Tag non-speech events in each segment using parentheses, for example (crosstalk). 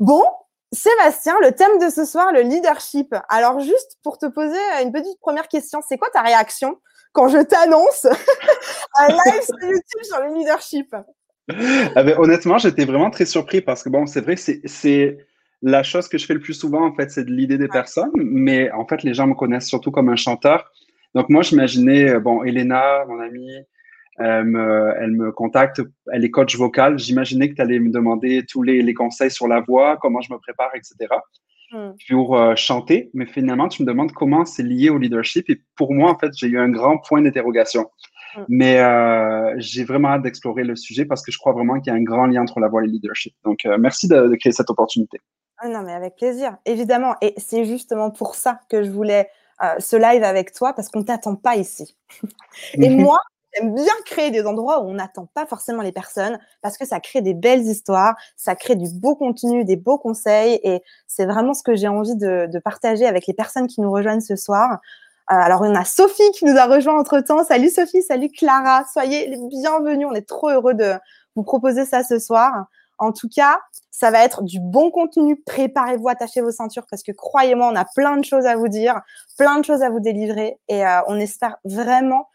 Bon, Sébastien, le thème de ce soir, le leadership. Alors, juste pour te poser une petite première question, c'est quoi ta réaction quand je t'annonce (laughs) un live sur YouTube sur le leadership? Ah ben, Honnêtement, j'étais vraiment très surpris parce que, bon, c'est vrai, c'est la chose que je fais le plus souvent, en fait, c'est de l'idée des personnes, mais en fait, les gens me connaissent surtout comme un chanteur. Donc, moi, j'imaginais, euh, bon, Elena, mon amie, elle me, elle me contacte, elle est coach vocal. J'imaginais que tu allais me demander tous les, les, conseils sur la voix, comment je me prépare, etc. Hmm. Pour euh, chanter, mais finalement, tu me demandes comment c'est lié au leadership. Et pour moi, en fait, j'ai eu un grand point d'interrogation. Hmm. Mais euh, j'ai vraiment hâte d'explorer le sujet parce que je crois vraiment qu'il y a un grand lien entre la voix et le leadership. Donc, euh, merci de, de, créer cette opportunité. Ah non, mais avec plaisir, évidemment. Et c'est justement pour ça que je voulais ce live avec toi parce qu'on t'attend pas ici. (laughs) et moi, Bien créer des endroits où on n'attend pas forcément les personnes parce que ça crée des belles histoires, ça crée du beau contenu, des beaux conseils et c'est vraiment ce que j'ai envie de, partager avec les personnes qui nous rejoignent ce soir. Euh, alors, on a Sophie qui nous a rejoint entre temps. Salut Sophie, salut Clara. Soyez les bienvenus. On est trop heureux de vous proposer ça ce soir. En tout cas, ça va être du bon contenu. Préparez-vous, attachez vos ceintures parce que croyez-moi, on a plein de choses à vous dire, plein de choses à vous délivrer et euh, on espère vraiment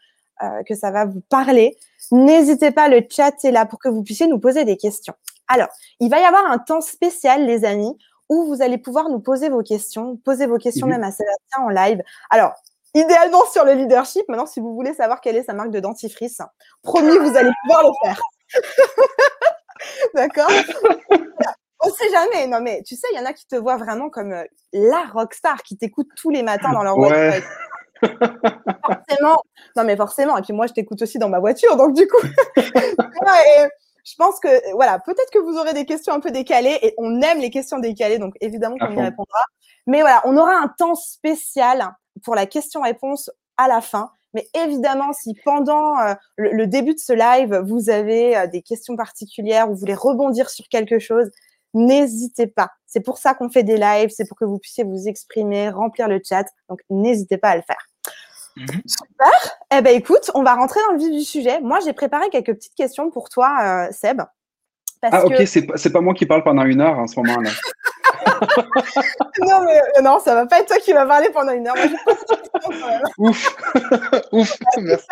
que ça va vous parler. N'hésitez pas, le chat est là pour que vous puissiez nous poser des questions. Alors, il va y avoir un temps spécial, les amis, où vous allez pouvoir nous poser vos questions, poser vos questions même à Sébastien en live. Alors, idéalement sur le leadership. Maintenant, si vous voulez savoir quelle est sa marque de dentifrice, promis, vous allez pouvoir le faire. (laughs) D'accord? On sait jamais. Non, mais tu sais, il y en a qui te voient vraiment comme euh, la rockstar qui t'écoute tous les matins dans leur ouais forcément. Non, mais forcément. Et puis moi, je t'écoute aussi dans ma voiture, donc du coup. (laughs) je pense que, voilà, peut-être que vous aurez des questions un peu décalées et on aime les questions décalées, donc évidemment qu'on y répondra. Mais voilà, on aura un temps spécial pour la question-réponse à la fin. Mais évidemment, si pendant euh, le, début de ce live, vous avez euh, des questions particulières ou vous voulez rebondir sur quelque chose, n'hésitez pas. C'est pour ça qu'on fait des lives, c'est pour que vous puissiez vous exprimer, remplir le chat. Donc, n'hésitez pas à le faire. Mhm. Super. Eh ben, écoute, on va rentrer dans le vif du sujet. Moi, j'ai préparé quelques petites questions pour toi, euh, Seb. ah, ok, c'est pas moi qui parle pendant une heure en ce moment-là. (laughs) non, mais euh, non, ça va pas être toi qui vas parler pendant une heure. Ouf, (laughs) ouf, merci.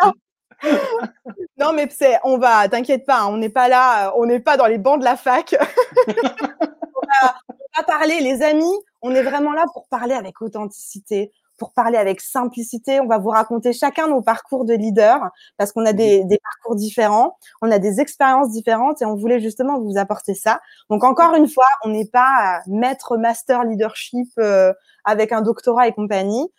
non, mais c'est, on va, t'inquiète pas, hein, on n'est pas là, euh, on n'est pas dans les bancs de la fac. (laughs) on, va, on, va, parler, les amis, on est vraiment là pour parler avec authenticité, pour parler avec simplicité. On va vous raconter chacun nos parcours de leader parce qu'on a des, des, parcours différents, on a des expériences différentes et on voulait justement vous apporter ça. Donc encore une fois, on n'est pas maître master leadership euh, avec un doctorat et compagnie,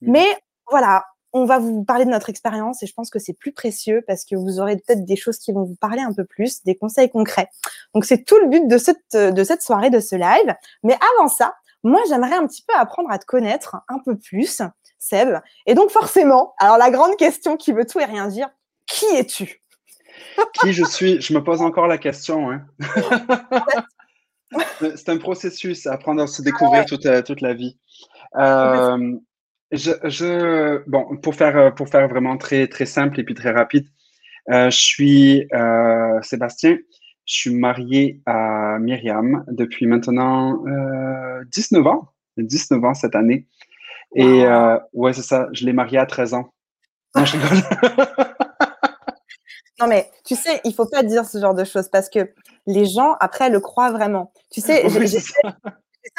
mais voilà, on va vous parler de notre expérience et je pense que c'est plus précieux parce que vous aurez peut-être des choses qui vont vous parler un peu plus, des conseils concrets. Donc c'est tout le but de cette, de cette soirée, de ce live. Mais avant ça, moi j'aimerais un petit peu apprendre à te connaître un peu plus, Seb. Et donc forcément, alors la grande question qui veut tout et rien dire, qui es-tu? Qui je suis? Je me pose encore la question. Hein. (laughs) c'est un processus, apprendre à se découvrir toute, toute la vie. Euh, je, je, bon, pour faire, pour faire vraiment très, très simple et puis très rapide, euh, je suis euh, Sébastien, je suis marié à Myriam depuis maintenant euh, 19 ans, 19 ans cette année. Et euh, ouais, c'est ça, je l'ai mariée à 13 ans. Non, je (laughs) non, mais tu sais, il faut pas dire ce genre de choses parce que les gens, après, le croient vraiment. Tu sais, (laughs) j'ai été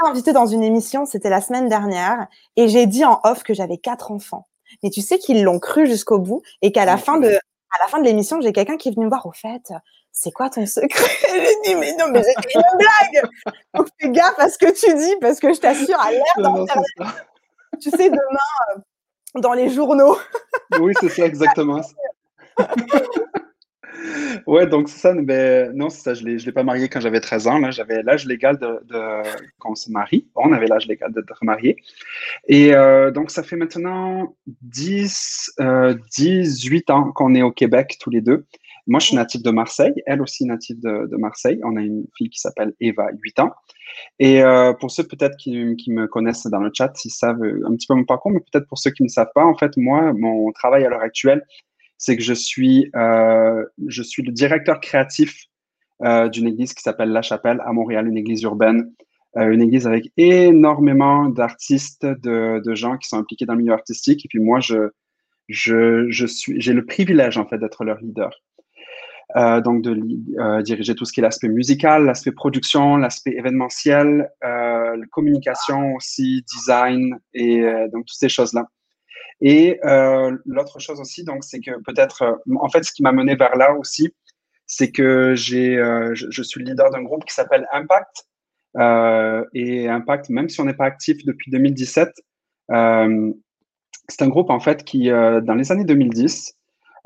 invitée dans une émission, c'était la semaine dernière, et j'ai dit en off que j'avais quatre enfants. Mais tu sais qu'ils l'ont cru jusqu'au bout et qu'à la, fin de, à la fin de l'émission, j'ai quelqu'un qui est venu me voir au fait. C'est quoi ton secret? (laughs) J'ai dit, mais non, mais c'est une blague Donc fais gaffe à ce que tu dis parce que je t'assure, à l'air Tu sais, demain, euh, dans les journaux. (laughs) oui, c'est ça, exactement. (laughs) ouais, donc c'est ça. Mais non, c'est ça. Je ne l'ai pas marié quand j'avais 13 ans. Là, j'avais l'âge légal de, de quand on se marie. On avait l'âge légal de, remarier. Et euh, donc, ça fait maintenant 10, 18 euh, ans qu'on est au Québec tous les deux. Moi, je suis natif de Marseille. Elle aussi native de, Marseille. On a une fille qui s'appelle Eva, 8 ans. Et euh, pour ceux peut-être qui, me connaissent dans le chat, ils savent un petit peu mon parcours, mais peut-être pour ceux qui ne savent pas, en fait, moi, mon travail à l'heure actuelle, c'est que je suis, euh, je suis le directeur créatif euh, d'une église qui s'appelle La Chapelle à Montréal, une église urbaine une église avec énormément d'artistes, de, de, gens qui sont impliqués dans le milieu artistique. Et puis moi, je, je, je suis, j'ai le privilège en fait d'être leur leader. Euh, donc de euh, diriger tout ce qui est l'aspect musical, l'aspect production, l'aspect événementiel, euh, communication aussi, design et euh, donc toutes ces choses-là. Et euh, l'autre chose aussi, donc, c'est que peut-être, en fait, ce qui m'a mené vers là aussi, c'est que j'ai, je, je, suis le leader d'un groupe qui s'appelle Impact. et Impact, même si on n'est pas actif depuis 2017, c'est un groupe en fait qui, dans les années 2010, euh,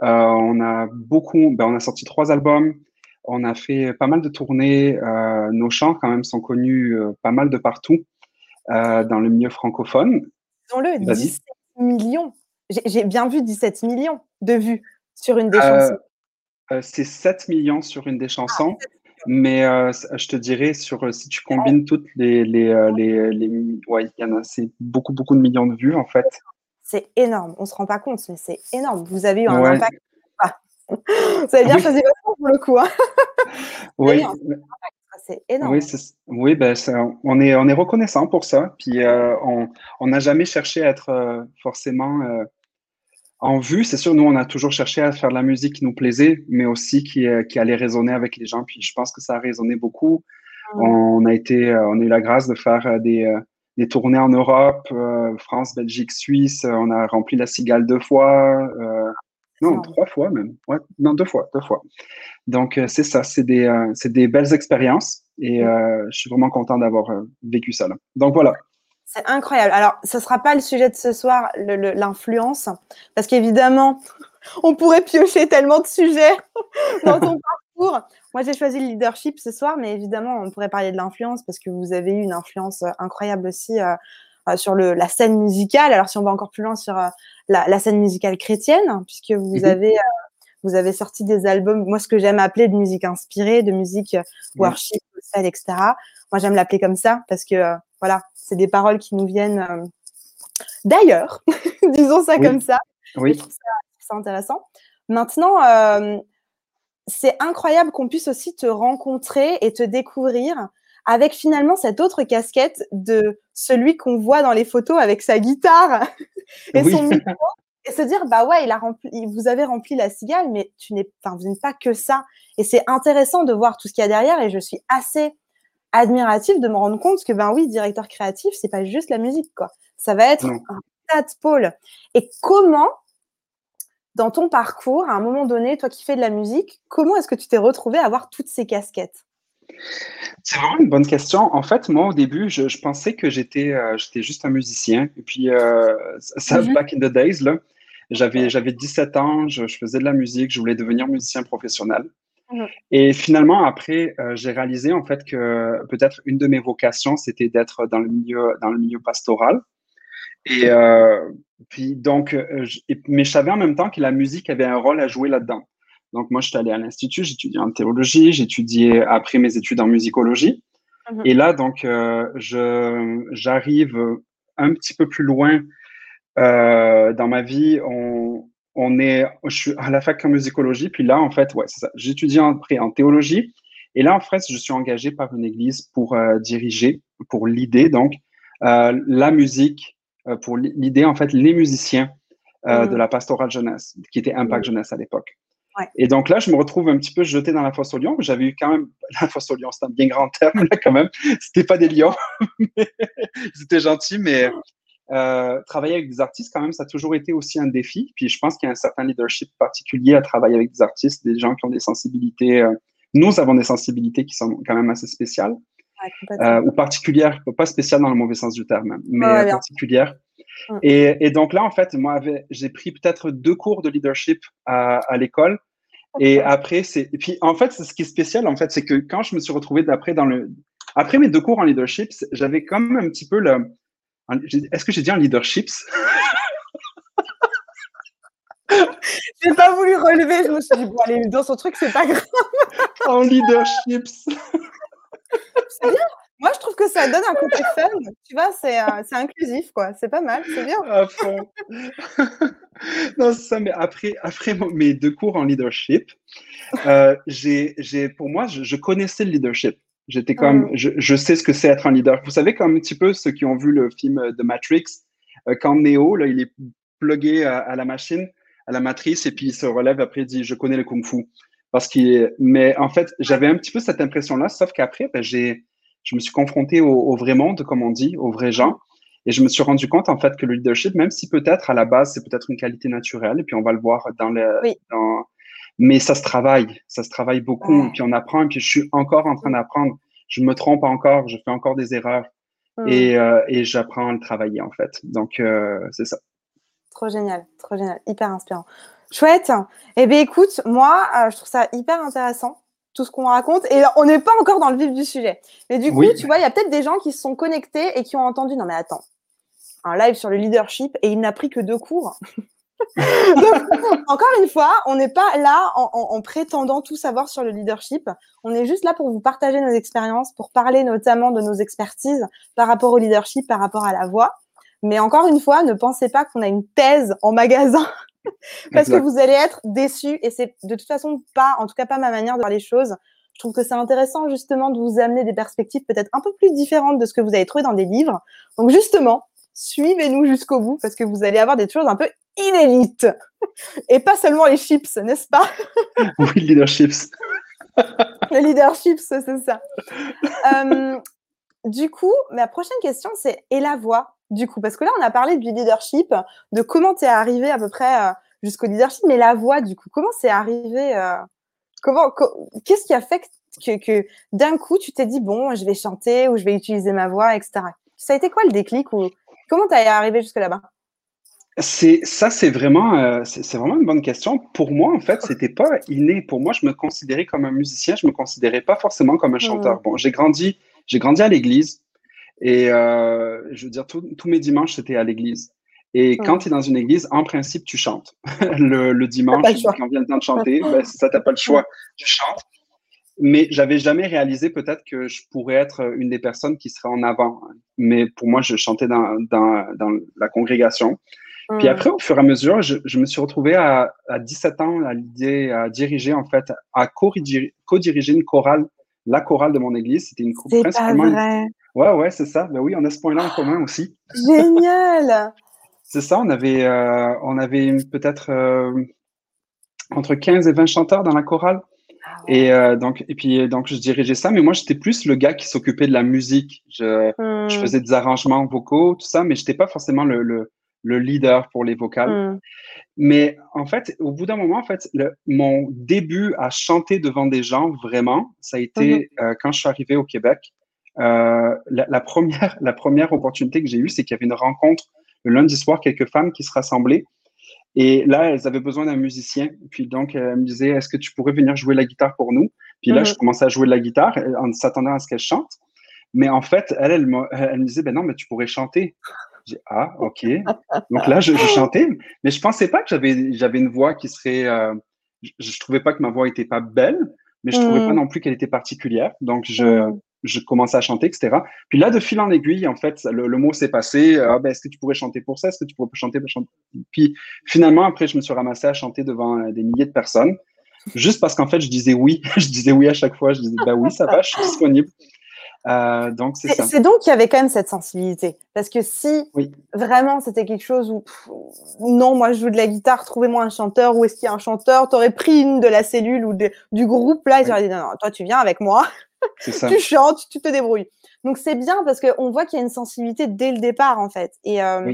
on a beaucoup, ben, on a sorti trois albums, on a fait pas mal de tournées. Euh, nos chants, quand même, sont connus euh, pas mal de partout dans le milieu francophone. Disons-le, 17 millions. J'ai bien vu 17 millions de vues sur une des chansons. c'est 7 millions sur une des chansons. Ah, mais je te dirais, sur, si tu combines toutes les. les, les, les ouais, il y en a, c'est beaucoup, beaucoup de millions de vues, en fait. C'est énorme. On ne se rend pas compte, mais c'est énorme. Vous avez eu un impact. (laughs) Vous avez bien choisi votre pour le coup. Hein. (laughs) oui. C'est énorme. Oui, oui ben, on, est, on est reconnaissant pour ça. Puis euh, on n'a jamais cherché à être euh, forcément euh, en vue. C'est sûr, nous, on a toujours cherché à faire de la musique qui nous plaisait, mais aussi qui, qui allait résonner avec les gens. Puis je pense que ça a résonné beaucoup. Mmh. On a été, on a eu la grâce de faire des, des tournées en Europe, euh, France, Belgique, Suisse. Euh, on a rempli la Cigale deux fois. Euh, non, trois fois même. Ouais, non, deux fois, deux fois. Donc, c'est ça, c'est des, des belles expériences et je suis vraiment content d'avoir vécu ça. Là. Donc, voilà. C'est incroyable. Alors, ce ne sera pas le sujet de ce soir, l'influence, parce qu'évidemment, (laughs) on pourrait piocher tellement de sujets (laughs) dans ton Moi, j'ai choisi le leadership ce soir, mais évidemment, on pourrait parler de l'influence parce que vous avez eu une influence euh, incroyable aussi euh, euh, sur le, la scène musicale. Alors, si on va encore plus loin sur la, la, scène musicale chrétienne, puisque vous mhm. avez vous avez sorti des albums, moi ce que j'aime appeler de musique inspirée, de musique worship, etc. Moi j'aime l'appeler comme ça parce que voilà, c'est des paroles qui nous viennent d'ailleurs, (laughs) disons ça comme ça. Oui. C'est intéressant. Maintenant, euh, c'est incroyable qu'on puisse aussi te rencontrer et te découvrir avec finalement cette autre casquette de celui qu'on voit dans les photos avec sa guitare (laughs) et son micro (laughs) et se dire bah ouais il a rempli vous avez rempli la cigale mais tu n'es enfin vous n'êtes pas que ça. Et c'est intéressant de voir tout ce qu'il y a derrière et je suis assez admirative de me rendre compte que ben oui directeur créatif c'est pas juste la musique quoi. Ça va être un tas de pôles. Et comment dans ton parcours, à un moment donné, toi qui fais de la musique, comment est-ce que tu t'es retrouvé à avoir toutes ces casquettes? C'est vraiment une bonne question. En fait, moi, au début, je, pensais que j'étais euh, j'étais juste un musicien. Et puis, euh, ça, mm-hmm. back in the days, là, j'avais, j'avais 17 ans, je, faisais de la musique, je voulais devenir musicien professionnel. Mm-hmm. Et finalement, après, euh, j'ai réalisé en fait que peut-être une de mes vocations, c'était d'être dans le milieu, dans le milieu pastoral. Et euh, puis donc, euh, mais je savais en même temps que la musique avait un rôle à jouer là-dedans. Donc moi, je suis allé à l'institut, j'étudiais en théologie, j'étudiais après mes études en musicologie. Mhm. Et là, donc, euh, je j'arrive un petit peu plus loin euh, dans ma vie. On, on est, je suis à la fac en musicologie, puis là, en fait, ouais, c'est ça. J'étudie après en théologie. Et là, en fait, je suis engagé par une église pour euh, diriger, pour l'idée, donc, la musique pour l'idée, en fait, les musiciens euh, de mm. la pastorale jeunesse, qui était Impact mm. Jeunesse à l'époque. Et donc là, je me retrouve un petit peu jeté dans la fosse aux lions. J'avais eu quand même (laughs) la fosse aux lions, c'est un bien grand terme là quand même. (laughs) C'était pas des lions, c'était (laughs) gentil, mais euh, travailler avec des artistes quand même, ça a toujours été aussi un défi. Puis je pense qu'il y a un certain leadership particulier à travailler avec des artistes, des gens qui ont des sensibilités. nous avons des sensibilités qui sont quand même assez spéciales euh, ou particulière, pas spéciale dans le mauvais sens du terme, mais particulière. Et, et, donc là, en fait, moi, j'ai pris peut-être deux cours de leadership à, à l'école. Et après, c'est. Et puis, en fait, ce qui est spécial, en fait, c'est que quand je me suis retrouvé d'après dans le. Après mes deux cours en leadership, j'avais quand même un petit peu le. Est-ce que j'ai dit en leadership (laughs) J'ai pas voulu relever, je me suis dit, bon, allez, dans son truc, c'est pas grave. en leadership (laughs) c'est bien. Moi, je trouve que ça donne un côté fun. Tu vois, c'est euh, inclusif, quoi. C'est pas mal, c'est bien. À fond. (laughs) non, ça, mais après, après mes deux cours en leadership, euh, j'ai, pour moi, je, connaissais le leadership. J'étais comme, je, je, sais ce que c'est être un leader. Vous savez, comme un petit peu ceux qui ont vu le film de Matrix, euh, quand Neo, là, il est plugué à, la machine, à la matrice, et puis il se relève après, il dit, je connais le kung-fu. Parce qu'il mais en fait, j'avais un petit peu cette impression-là, sauf qu'après, ben, j'ai, je me suis confronté au, au, vrai monde, comme on dit, aux vrais gens. Et je me suis rendu compte, en fait, que le leadership, même si peut-être à la base, c'est peut-être une qualité naturelle, et puis on va le voir dans le, dans, mais ça se travaille, ça se travaille beaucoup, et puis on apprend, et puis je suis encore en train d'apprendre. Je me trompe encore, je fais encore des erreurs, hmm. et, euh, et j'apprends à le travailler, en fait. Donc, euh, c'est ça. Trop génial, trop génial, hyper inspirant. Chouette. Eh bien, écoute, moi, euh, je trouve ça hyper intéressant tout ce qu'on raconte. Et on n'est pas encore dans le vif du sujet. Mais du coup, tu vois, il y a peut-être des gens qui se sont connectés et qui ont entendu, non mais attends, un live sur le leadership et il n'a pris que deux cours. (laughs) encore une fois, on n'est pas là en, prétendant tout savoir sur le leadership. On est juste là pour vous partager nos expériences, pour parler notamment de nos expertises par rapport au leadership, par rapport à la voix. Mais encore une fois, ne pensez pas qu'on a une thèse en magasin (laughs) (laughs) parce que vous allez être déçus et c'est de toute façon pas, en tout cas pas ma manière de voir les choses. Je trouve que c'est intéressant justement de vous amener des perspectives peut-être un peu plus différentes de ce que vous avez trouvé dans des livres. Donc justement, suivez-nous jusqu'au bout parce que vous allez avoir des choses un peu inédites (laughs) et pas seulement les chips, n'est-ce pas? (laughs) Oui, leaderships. les leaderships, c'est ça. Euh, du coup, ma prochaine question, c'est et la voix? Du coup Parce que là, on a parlé du leadership, de comment tu es arrivé à peu près euh, jusqu'au leadership, mais la voix, du coup, comment c'est arrivé euh, Comment Qu'est-ce qui a fait que, que d'un coup, tu t'es dit, bon, je vais chanter ou je vais utiliser ma voix, etc. Ça a été quoi le déclic ou comment tu es arrivé jusque là-bas c'est ça, c'est vraiment, euh, c'est vraiment une bonne question. Pour moi, en fait, c'était pas inné. Pour moi, je me considérais comme un musicien. Je me considérais pas forcément comme un chanteur. Mmh. Bon, j'ai grandi, j'ai grandi à l'église. Et euh, je veux dire, tous mes dimanches, c'était à l'église. Et quand tu es dans une église, en principe, tu chantes. (laughs) le, le, dimanche, quand vient le temps de chanter, ben, ça, tu n'as pas le choix. Tu chantes. Mais j'avais jamais réalisé peut-être que je pourrais être une des personnes qui serait en avant. Mais pour moi, je chantais dans, dans, dans la congrégation. Puis après, au fur et à mesure, je, je me suis retrouvé à, à 17 ans à l'idée à diriger, en fait, à co-diriger une chorale, la chorale de mon église. C'était une principalement. Ouais, ouais, c'est ça. Ben oui, on a ce point-là en commun aussi. Génial! (laughs) c'est ça, on avait, euh, on avait peut-être euh, entre 15 et 20 chanteurs dans la chorale. Ah et euh, donc, et puis donc je dirigeais ça, mais moi j'étais plus le gars qui s'occupait de la musique. Je, je, hmm. faisais des arrangements vocaux, tout ça, mais j'étais pas forcément le, le, le, leader pour les vocales. Hmm. Mais en fait, au bout d'un moment, en fait, le, mon début à chanter devant des gens, vraiment, ça a été mm-hmm. quand je suis arrivé au Québec. Euh, la, première, (laughs) la première opportunité que j'ai eue, c'est qu'il y avait une rencontre le lundi soir, quelques femmes qui se rassemblaient. Et là, elles avaient besoin d'un musicien. Puis donc, elles me disaient, est-ce que tu pourrais venir jouer la guitare pour nous? Puis là, je mhm. commençais à jouer de la guitare en s'attendant à ce qu'elle chante. Mais en fait, elle, elle, me, elle me disait, ben non, mais tu pourrais chanter. J'ai ah, ok. Donc là, je, chantais, mais je pensais pas que j'avais, j'avais une voix qui serait. Euh, je, je, trouvais pas que ma voix était pas belle, mais je trouvais pas mhm. non plus qu'elle était particulière. Donc je, mhm je commençais à chanter, etc. Puis là, de fil en aiguille, en fait, le, mot s'est passé. Ah, ben, est-ce que tu pourrais chanter pour ça? Est-ce que tu pourrais chanter pour chanter Puis finalement, après, je me suis ramassé à chanter devant euh, des milliers de personnes, juste parce qu'en fait, je disais oui. (laughs) je disais oui à chaque fois. Je disais, bah oui, ça va, je suis disponible. Euh, donc c'est ça. C'est donc qu'il y avait quand même cette sensibilité. Parce que si vraiment c'était quelque chose où non, moi je joue de la guitare, trouvez-moi un chanteur, où est-ce qu'il y a un chanteur, t'aurais pris une de la cellule ou du groupe là, et oui. dit non, non, toi tu viens avec moi. Tu chantes, tu te débrouilles. Donc c'est bien parce qu'on voit qu'il y a une sensibilité dès le départ en fait. Et euh,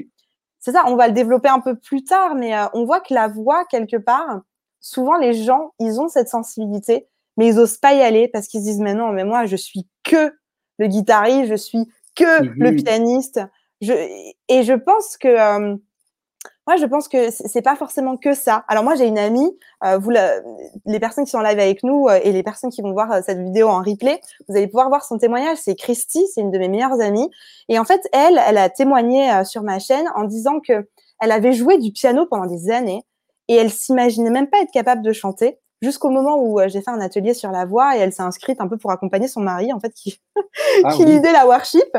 c'est ça, on va le développer un peu plus tard, mais euh, on voit que la voix quelque part, souvent les gens, ils ont cette sensibilité, mais ils osent pas y aller parce qu'ils se disent mais non, mais moi je suis que le guitariste, je suis que le mhm. pianiste. Je, et je pense que euh, moi, je pense que c'est pas forcément que ça. Alors moi, j'ai une amie, euh, vous, les personnes qui sont en live avec nous euh, et les personnes qui vont voir euh, cette vidéo en replay, vous allez pouvoir voir son témoignage. C'est Christy, c'est une de mes meilleures amies. Et en fait, elle, elle a témoigné sur ma chaîne en disant que elle avait joué du piano pendant des années et elle s'imaginait même pas être capable de chanter jusqu'au moment où j'ai fait un atelier sur la voix et elle s'est inscrite un peu pour accompagner son mari, en fait, qui, (laughs) ah qui lidait la worship.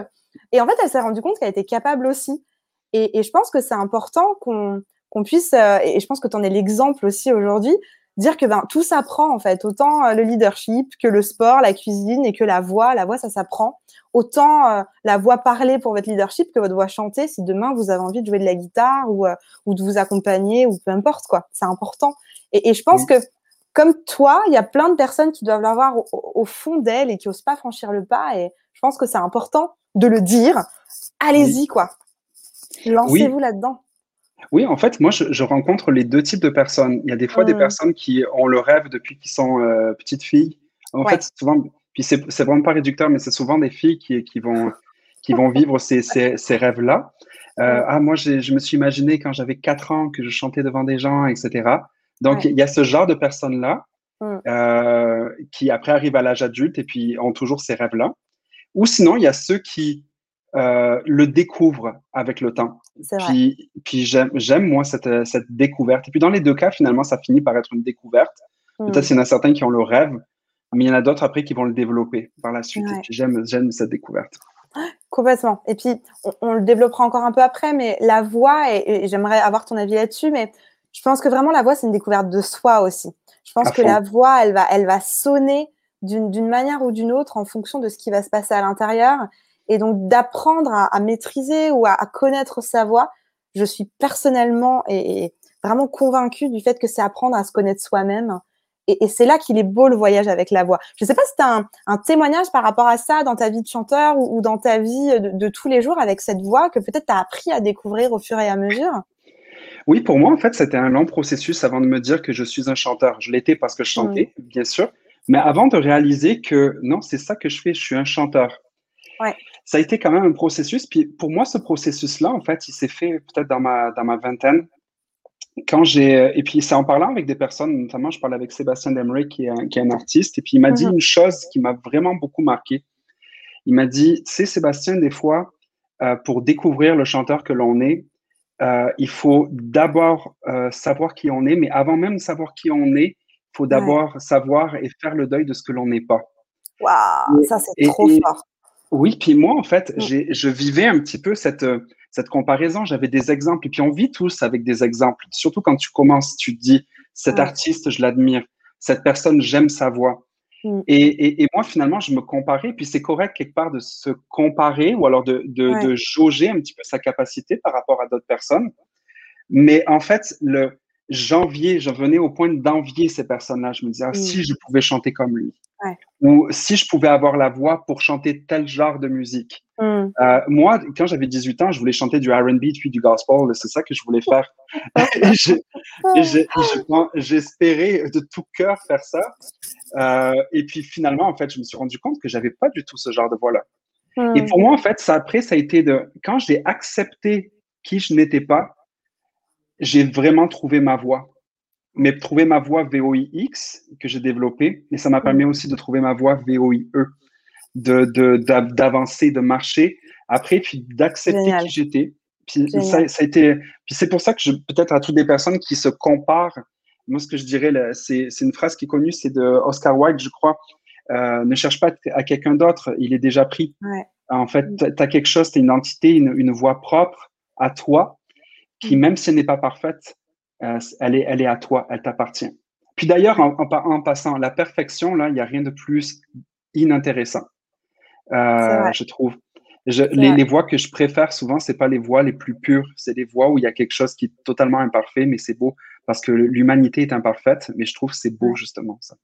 Et en fait, elle s'est rendue compte qu'elle était capable aussi. Et, et, je pense que c'est important qu'on puisse, euh, et je pense que tu en es l'exemple aussi aujourd'hui, dire que ben, tout s'apprend en fait, autant euh, le leadership que le sport, la cuisine et que la voix. La voix, ça s'apprend. Autant euh, la voix parlée pour votre leadership que votre voix chantée si demain vous avez envie de jouer de la guitare ou, ou de vous accompagner ou peu importe quoi. C'est important. Et, et, je pense que comme toi, il y a plein de personnes qui doivent l'avoir au, au, fond d'elles et qui osent pas franchir le pas. Et je pense que c'est important de le dire. Allez-y quoi. Lancez-vous oui. là-dedans. Oui, en fait, moi, je, je, rencontre les deux types de personnes. Il y a des fois mmh. des personnes qui ont le rêve depuis qu'ils sont euh, petites filles. En ouais. fait, souvent, puis c'est vraiment pas réducteur, mais c'est souvent des filles qui, qui, vont, qui vont vivre ces, ces, ces rêves-là. Euh, ah, moi, je me suis imaginé quand j'avais 4 ans que je chantais devant des gens, etc. Donc, ouais. il y a ce genre de personnes-là mmh. euh, qui, après, arrivent à l'âge adulte et puis ont toujours ces rêves-là. Ou sinon, il y a ceux qui euh, le découvrent avec le temps. Puis, puis j'aime, moi, cette, cette, découverte. Et puis, dans les deux cas, finalement, ça finit par être une découverte. Mmh. Peut-être qu'il y en a certains qui ont le rêve, mais il y en a d'autres après qui vont le développer par la suite. Ouais. Et puis, j'aime, j'aime cette découverte. Complètement. Et puis, on, on, le développera encore un peu après, mais la voix, et, et j'aimerais avoir ton avis là-dessus, mais je pense que vraiment la voix, c'est une découverte de soi aussi. Je pense à que fond. la voix, elle va, elle va sonner d'une manière ou d'une autre en fonction de ce qui va se passer à l'intérieur. Et donc, d'apprendre à, à, maîtriser ou à, à, connaître sa voix, je suis personnellement et, et vraiment convaincue du fait que c'est apprendre à se connaître soi-même. Et, et c'est là qu'il est beau le voyage avec la voix. Je ne sais pas si tu as un, un, témoignage par rapport à ça dans ta vie de chanteur ou, ou dans ta vie de, de, tous les jours avec cette voix que peut-être tu as appris à découvrir au fur et à mesure? Oui, pour moi, en fait, c'était un long processus avant de me dire que je suis un chanteur. Je l'étais parce que je chantais, mmh. bien sûr, mais avant de réaliser que non, c'est ça que je fais, je suis un chanteur. Ouais ça a été quand même un processus. Puis pour moi, ce processus-là, en fait, il s'est fait peut-être dans ma, dans ma vingtaine. Quand j'ai, et puis c'est en parlant avec des personnes, notamment je parle avec Sébastien Demray, qui est un, qui est un artiste, et puis il m'a mm -hmm. dit une chose qui m'a vraiment beaucoup marqué. Il m'a dit, sais, Sébastien, des fois, euh, pour découvrir le chanteur que l'on est, euh, il faut d'abord euh, savoir qui on est, mais avant même de savoir qui on est, il faut d'abord ouais. savoir et faire le deuil de ce que l'on n'est pas. Waouh, ça c'est trop et, fort. Oui, puis moi, en fait, mmh. je vivais un petit peu cette, cette comparaison. J'avais des exemples, et puis on vit tous avec des exemples. Surtout quand tu commences, tu te dis, cet ouais. artiste, je l'admire. Cette personne, j'aime sa voix. Mmh. Et, et, et, moi, finalement, je me comparais, puis c'est correct quelque part de se comparer ou alors de, de, ouais. de jauger un petit peu sa capacité par rapport à d'autres personnes. Mais en fait, le janvier, je venais au point d'envier ces personnes-là. Je me disais, ah, mmh. si je pouvais chanter comme lui. Ouais. Ou si je pouvais avoir la voix pour chanter tel genre de musique. Mm. Euh, moi, quand j'avais 18 ans, je voulais chanter du RB puis du gospel. C'est ça que je voulais faire. (laughs) J'espérais de tout cœur faire ça. Euh, et puis finalement, en fait, je me suis rendu compte que j'avais pas du tout ce genre de voix-là. Mm. Et pour moi, en fait, ça après, ça a été de quand j'ai accepté qui je n'étais pas, j'ai vraiment trouvé ma voix mais trouver ma voix VOIX que j'ai développée, mais ça m'a permis mm. aussi de trouver ma voix VOIE, de, d'avancer, de, de, marcher après, puis d'accepter qui j'étais. Puis ça, ça, a été, puis c'est pour ça que je, peut-être à toutes les personnes qui se comparent, moi ce que je dirais, c'est, c'est une phrase qui est connue, c'est de Oscar Wilde, je crois. Euh, ne cherche pas à quelqu'un d'autre, il est déjà pris. Ouais. En fait, tu as quelque chose, tu as une entité, une, une voix propre à toi, qui, même si elle n'est pas parfaite, euh, elle, est, elle est à toi, elle t'appartient. Puis d'ailleurs, en, en, en, passant, la perfection, là, il n'y a rien de plus inintéressant, euh, je trouve. Je, les, les, voix que je préfère souvent, c'est pas les voix les plus pures, c'est des voix où il y a quelque chose qui est totalement imparfait, mais c'est beau parce que l'humanité est imparfaite, mais je trouve c'est beau justement ça.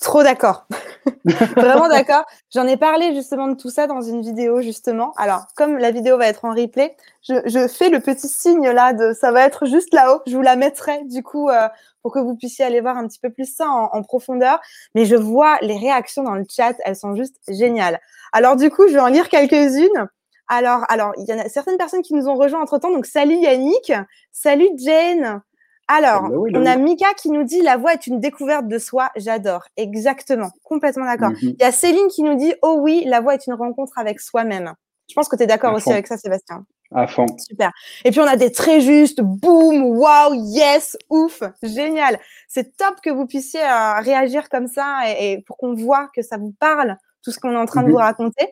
Trop d'accord. (laughs) Vraiment d'accord. J'en ai parlé justement de tout ça dans une vidéo justement. Alors, comme la vidéo va être en replay, je, je fais le petit signe là de ça va être juste là-haut. Je vous la mettrai du coup euh, pour que vous puissiez aller voir un petit peu plus ça en, profondeur. Mais je vois les réactions dans le chat, elles sont juste géniales. Alors du coup, je vais en lire quelques-unes. Alors, alors, il y en a certaines personnes qui nous ont rejoints entre temps. Donc, salut Yannick, salut Jane. Alors, hello, hello. on a Mika qui nous dit la voix est une découverte de soi. J'adore. Exactement. Complètement d'accord. Mm -hmm. Il y a Céline qui nous dit oh oui, la voix est une rencontre avec soi-même. Je pense que tu es d'accord aussi fond. avec ça, Sébastien. À fond. Super. Et puis on a des très justes, boum, waouh, yes, ouf, génial. C'est top que vous puissiez euh, réagir comme ça et, et pour qu'on voit que ça vous parle, tout ce qu'on est en train mm -hmm. de vous raconter.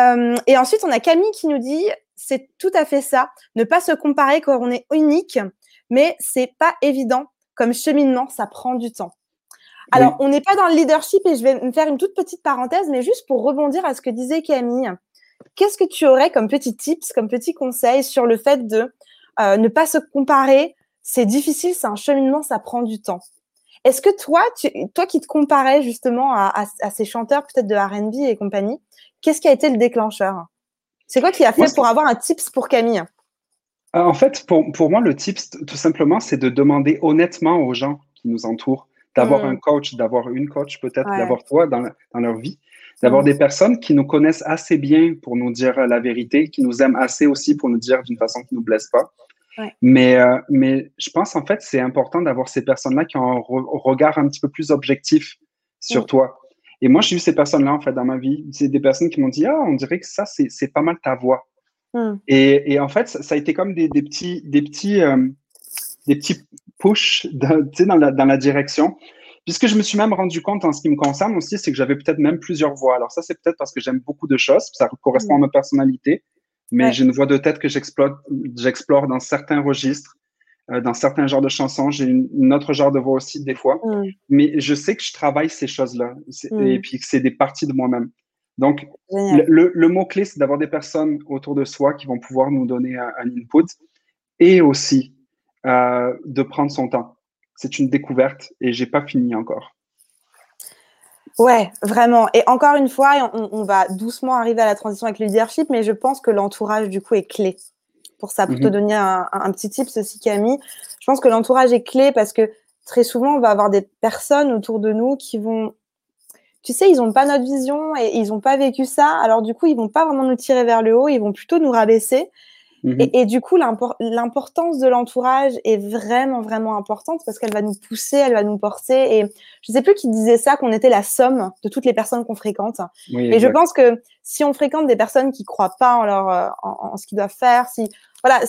Euh, et ensuite, on a Camille qui nous dit c'est tout à fait ça. Ne pas se comparer quand on est unique mais c'est pas évident. Comme cheminement, ça prend du temps. Alors, on n'est pas dans le leadership et je vais me faire une toute petite parenthèse, mais juste pour rebondir à ce que disait Camille, qu'est-ce que tu aurais comme petit tips, comme petit conseil sur le fait de euh, ne pas se comparer? C'est difficile, c'est un cheminement, ça prend du temps. Est-ce que toi, toi qui te comparais justement à, ces chanteurs peut-être de R&B et compagnie, qu'est-ce qui a été le déclencheur? C'est quoi qui a fait pour avoir un tips pour Camille? En fait, pour, pour moi, le tips, tout simplement, c'est de demander honnêtement aux gens qui nous entourent d'avoir un mm. coach, d'avoir une coach peut-être, d'avoir toi dans, dans, leur vie, d'avoir mm. des personnes qui nous connaissent assez bien pour nous dire la vérité, qui nous aiment assez aussi pour nous dire d'une façon qui ne nous blesse pas. Mais, euh, mais je pense en fait c'est important d'avoir ces personnes-là qui ont un regard un petit peu plus objectif sur mm. toi. Et moi, j'ai eu ces personnes-là en fait dans ma vie. C'est des personnes qui m'ont dit Ah, on dirait que ça, c'est pas mal ta voix. Et, et, en fait, ça, a été comme des, des petits, des petits, euh, des petits push dans, la, dans la direction. Puisque je me suis même rendu compte en ce qui me concerne aussi, c'est que j'avais peut-être même plusieurs voix. Alors ça, c'est peut-être parce que j'aime beaucoup de choses, ça correspond à ma personnalité, mais j'ai une voix de tête que j'explore dans certains registres, euh, dans certains genres de chansons. J'ai une, autre genre de voix aussi des fois, mm. mais je sais que je travaille ces choses-là mm. et puis que c'est des parties de moi-même. Donc, le, le mot-clé, c'est d'avoir des personnes autour de soi qui vont pouvoir nous donner un, un input et aussi euh, de prendre son temps. C'est une découverte et j'ai pas fini encore. Ouais, vraiment. Et encore une fois, on, va doucement arriver à la transition avec le leadership, mais je pense que l'entourage, du coup, est clé pour ça. Pour te mhm. donner un, petit tip, ceci Camille, je pense que l'entourage est clé parce que très souvent, on va avoir des personnes autour de nous qui vont, tu sais, ils n'ont pas notre vision et ils n'ont pas vécu ça. Alors du coup, ils vont pas vraiment nous tirer vers le haut, ils vont plutôt nous rabaisser. Mhm. Et, du coup, l'importance de l'entourage est vraiment, vraiment importante parce qu'elle va nous pousser, elle va nous porter. Et je sais plus qui disait ça, qu'on était la somme de toutes les personnes qu'on fréquente. et je pense que si on fréquente des personnes qui croient pas en leur, euh, en, ce qu'ils doivent faire, si, voilà,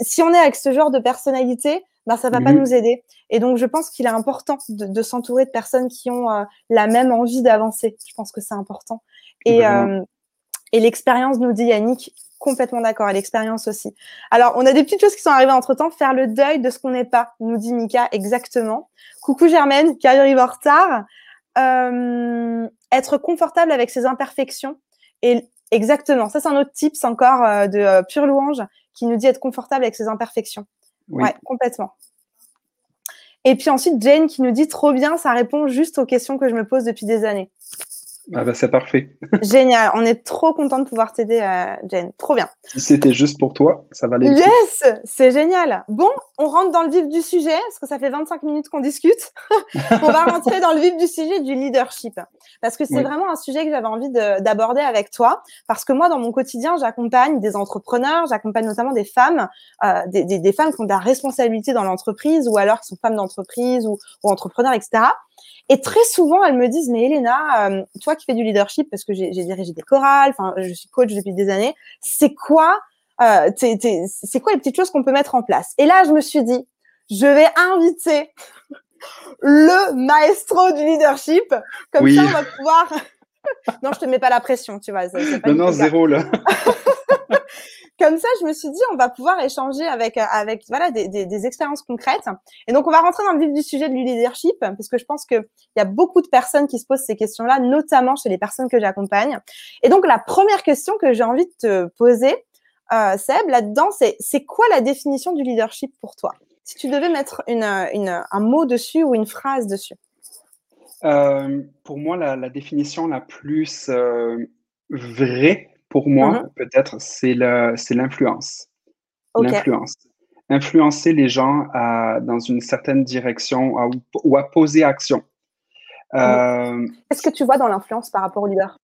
si, on est avec ce genre de personnalité, ben ça va pas mhm. nous aider. Et donc, je pense qu'il est important de, s'entourer de personnes qui ont euh, la même envie d'avancer. Je pense que c'est important. Et, euh, et l'expérience, nous dit Yannick, complètement d'accord, et l'expérience aussi. Alors, on a des petites choses qui sont arrivées entre-temps. Faire le deuil de ce qu'on n'est pas, nous dit Mika, exactement. Coucou Germaine, qui arrive en retard. Euh, être confortable avec ses imperfections. Et exactement, ça c'est un autre tips encore de Pure Louange qui nous dit être confortable avec ses imperfections. Oui. Complètement. Et puis ensuite, Jane qui nous dit trop bien, ça répond juste aux questions que je me pose depuis des années. Ah bah c'est parfait. (laughs) Génial, on est trop content de pouvoir t'aider, euh, Jen. Trop bien. Si c'était juste pour toi, ça va aller. Yes, c'est génial. Bon, on rentre dans le vif du sujet, parce que ça fait 25 minutes qu'on discute. (laughs) on va rentrer dans le vif du sujet du leadership, parce que c'est vraiment un sujet que j'avais envie d'aborder avec toi, parce que moi, dans mon quotidien, j'accompagne des entrepreneurs, j'accompagne notamment des femmes, euh, des, des, des, femmes qui ont de la responsabilité dans l'entreprise, ou alors qui sont femmes d'entreprise ou, ou entrepreneurs, etc. Et très souvent, elles me disent, mais Elena, euh, toi qui fais du leadership, parce que j'ai dirigé des chorales, enfin, je suis coach depuis des années, c'est quoi, euh, c'est quoi les petites choses qu'on peut mettre en place? Et là, je me suis dit, je vais inviter (laughs) le maestro du leadership, comme ça, on va pouvoir. (laughs) non, je te mets pas la pression, tu vois. non, non, zéro là. (laughs) comme ça, je me suis dit, on va pouvoir échanger avec, euh, avec voilà, des, des, expériences concrètes. Et donc, on va rentrer dans le vif du sujet du leadership, parce que je pense qu'il y a beaucoup de personnes qui se posent ces questions-là, notamment chez les personnes que j'accompagne. Et donc, la première question que j'ai envie de te poser, euh, Seb, là-dedans, c'est c'est quoi la définition du leadership pour toi? Si tu devais mettre une, un mot dessus ou une phrase dessus. Euh, pour moi, la, définition la plus vraie pour moi, mm-hmm. peut-être, c'est l'influence. L'influence. Influencer les gens à, dans une certaine direction ou à poser action. Euh, Qu'est-ce que tu vois dans l'influence par rapport au leader?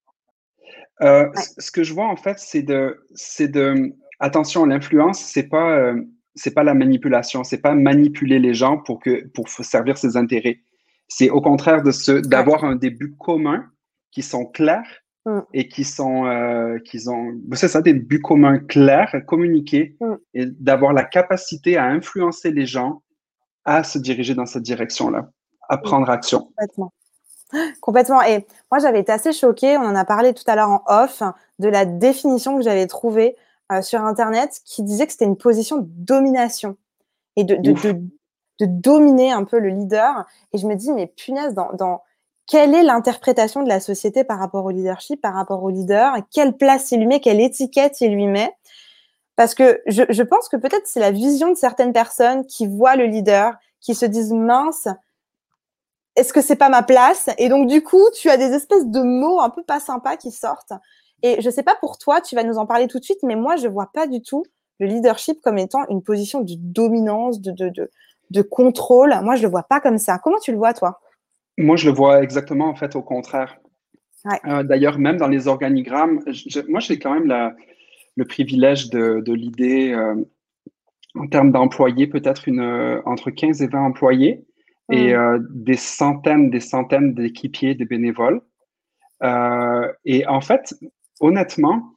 Euh, Ce que je vois, en fait, c'est de, de. Attention, l'influence, c'est pas. Euh, c'est pas la manipulation, c'est pas manipuler les gens pour que pour servir ses intérêts. C'est au contraire de ce d'avoir un début commun qui sont clairs Mm. et qui sont, euh, qui ont, c'est ça, des buts communs clairs, communiquer mm. et d'avoir la capacité à influencer les gens à se diriger dans cette direction-là, à mm. prendre action. Complètement. (gasps) Complètement. Et moi, j'avais été assez choquée, on en a parlé tout à l'heure en off, de la définition que j'avais trouvée euh, sur Internet qui disait que c'était une position de domination et de, de, de dominer un peu le leader. Et je me dis, mais punaise, dans, dans quelle est l'interprétation de la société par rapport au leadership, par rapport au leader Quelle place il lui met Quelle étiquette il lui met? Parce que je, pense que peut-être c'est la vision de certaines personnes qui voient le leader, qui se disent mince, est-ce que c'est pas ma place? Et donc du coup, tu as des espèces de mots un peu pas sympas qui sortent. Et je sais pas pour toi, tu vas nous en parler tout de suite, mais moi je vois pas du tout le leadership comme étant une position de dominance, de, de contrôle. Moi, je le vois pas comme ça. Comment tu le vois, toi? Moi, je le vois exactement en fait au contraire. Euh, d'ailleurs, même dans les organigrammes, moi, j'ai quand même la, le privilège de, de l'idée euh, en termes d'employés, peut-être une euh, entre 15 et 20 employés et mm. des centaines, des centaines d'équipiers, des bénévoles. et en fait, honnêtement,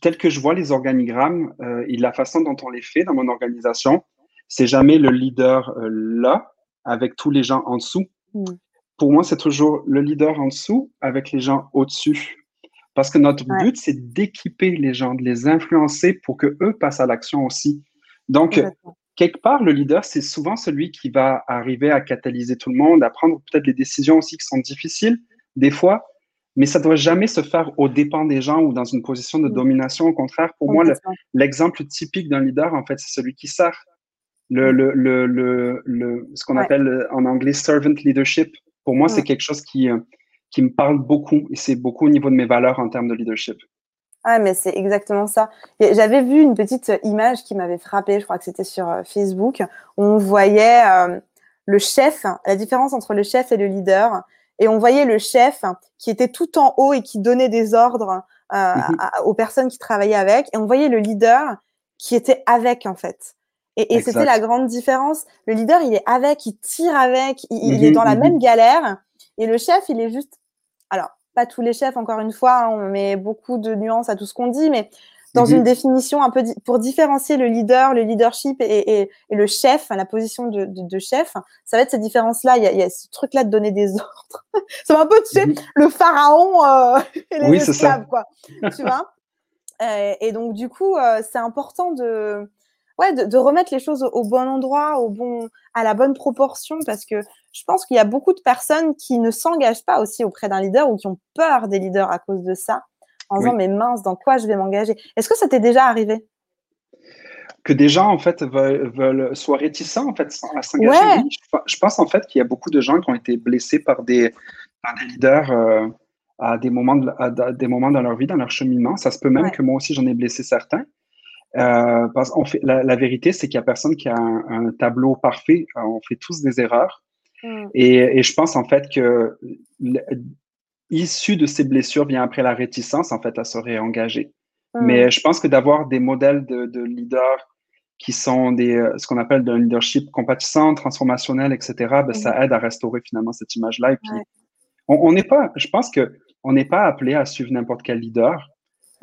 tel que je vois les organigrammes et la façon dont on les fait dans mon organisation, c'est jamais le leader là avec tous les gens en dessous. Pour moi, c'est toujours le leader en dessous avec les gens au-dessus. Parce que notre but, c'est d'équiper les gens, de les influencer pour que eux passent à l'action aussi. Donc, quelque part, le leader, c'est souvent celui qui va arriver à catalyser tout le monde, à prendre peut-être des décisions aussi qui sont difficiles, des fois, mais ça ne doit jamais se faire au dépens des gens ou dans une position de mm. domination. Au contraire, pour moi, l'exemple typique d'un leader, en fait, c'est celui qui sert. Le, mm. le, le, le ce qu'on appelle en anglais servant leadership, pour moi, c'est quelque chose qui, euh, qui me parle beaucoup et c'est beaucoup au niveau de mes valeurs en termes de leadership. Ah, mais c'est exactement ça. J'avais vu une petite image qui m'avait frappé, je crois que c'était sur euh, Facebook, où on voyait euh, le chef, la différence entre le chef et le leader et on voyait le chef qui était tout en haut et qui donnait des ordres euh, mhm. aux personnes qui travaillaient avec, et on voyait le leader qui était avec en fait. Et, et c'était la grande différence. Le leader, il est avec, il tire avec, il, est mhm, dans la mhm. même galère, et le chef, il est juste. Alors, pas tous les chefs, encore une fois, hein, on met beaucoup de nuances à tout ce qu'on dit, mais dans une mhm. définition un peu pour différencier le leader, le leadership et, et, et le chef, la position de, de, de, chef, ça va être cette différence-là. Il y a, il y a ce truc-là de donner des (laughs) ordres. c'est un peu, tu sais, le pharaon euh, (laughs) et les esclaves, quoi. tu vois (laughs) euh, Et donc, du coup, euh, c'est important de, ouais, de, de, remettre les choses au, bon endroit, au bon, à la bonne proportion, parce que je pense qu'il y a beaucoup de personnes qui ne s'engagent pas aussi auprès d'un leader ou qui ont peur des leaders à cause de ça en disant mais mince, dans quoi je vais m'engager? Est-ce que ça t'est déjà arrivé? Que des gens en fait veulent, veulent soient réticents en fait à s'engager. je, pense en fait qu'il y a beaucoup de gens qui ont été blessés par des, des leaders euh, à des moments à des moments dans leur vie, dans leur cheminement. Ça se peut même que moi aussi j'en ai blessé certains. Euh, parce qu'on fait la, vérité, c'est qu'il y a personne qui a un, tableau parfait. On fait tous des erreurs. Hmm. Et, et, je pense en fait que issu de ces blessures vient après la réticence, en fait, à se réengager. Hmm. Mais je pense que d'avoir des modèles de, de, leaders qui sont des, euh, ce qu'on appelle d'un leadership compatissant, transformationnel, etc., ben, ça hmm. aide à restaurer finalement cette image-là. Et puis, on n'est pas, je pense que on n'est pas appelé à suivre n'importe quel leader.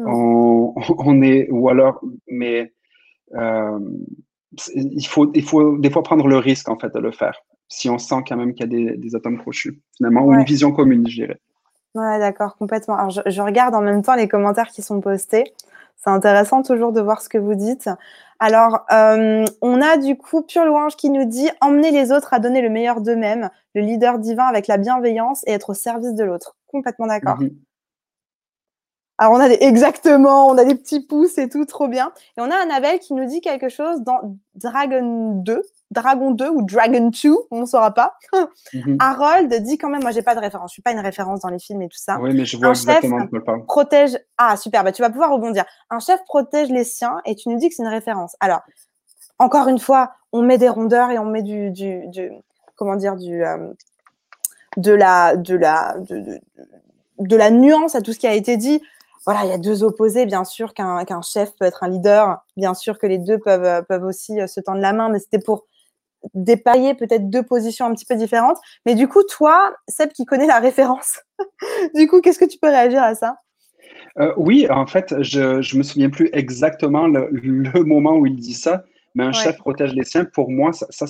On, (laughs) on, est, ou alors, mais euh, il, faut, il faut des fois prendre le risque, en fait, de le faire. Si on sent quand même qu'il y a des, des atomes crochus, finalement, ou une vision commune, je dirais. Ouais, d'accord, complètement. Alors, je, regarde en même temps les commentaires qui sont postés. C'est intéressant toujours de voir ce que vous dites. Alors, euh, on a du coup Pure Louange qui nous dit emmener les autres à donner le meilleur d'eux-mêmes, le leader divin avec la bienveillance et être au service de l'autre. Complètement d'accord. Mhm. Alors, on a des, exactement, on a des petits pouces et tout, trop bien. Et on a Annabelle qui nous dit quelque chose dans Dragon 2. Dragon 2 ou Dragon 2, on ne saura pas. Mhm. Harold dit quand même, moi j'ai pas de référence, je suis pas une référence dans les films et tout ça. Oui, mais je vois exactement de quoi Protège. Ah super, bah, tu vas pouvoir rebondir. Un chef protège les siens et tu nous dis que c'est une référence. Alors, encore une fois, on met des rondeurs et on met du, du, du comment dire, du euh, de la de la de, de, la nuance à tout ce qui a été dit voilà, il y a deux opposés, bien sûr qu'un chef peut être un leader, bien sûr que les deux peuvent, peuvent aussi euh, se tendre la main, mais c'était pour dépailler peut-être deux positions un petit peu différentes. Mais du coup, toi, Seb qui connaît la référence, (laughs) du coup, qu'est-ce que tu peux réagir à ça? Euh, Oui, en fait, je ne me souviens plus exactement le, (laughs) moment où il dit ça, mais un chef protège les siens. Pour moi, ça, ça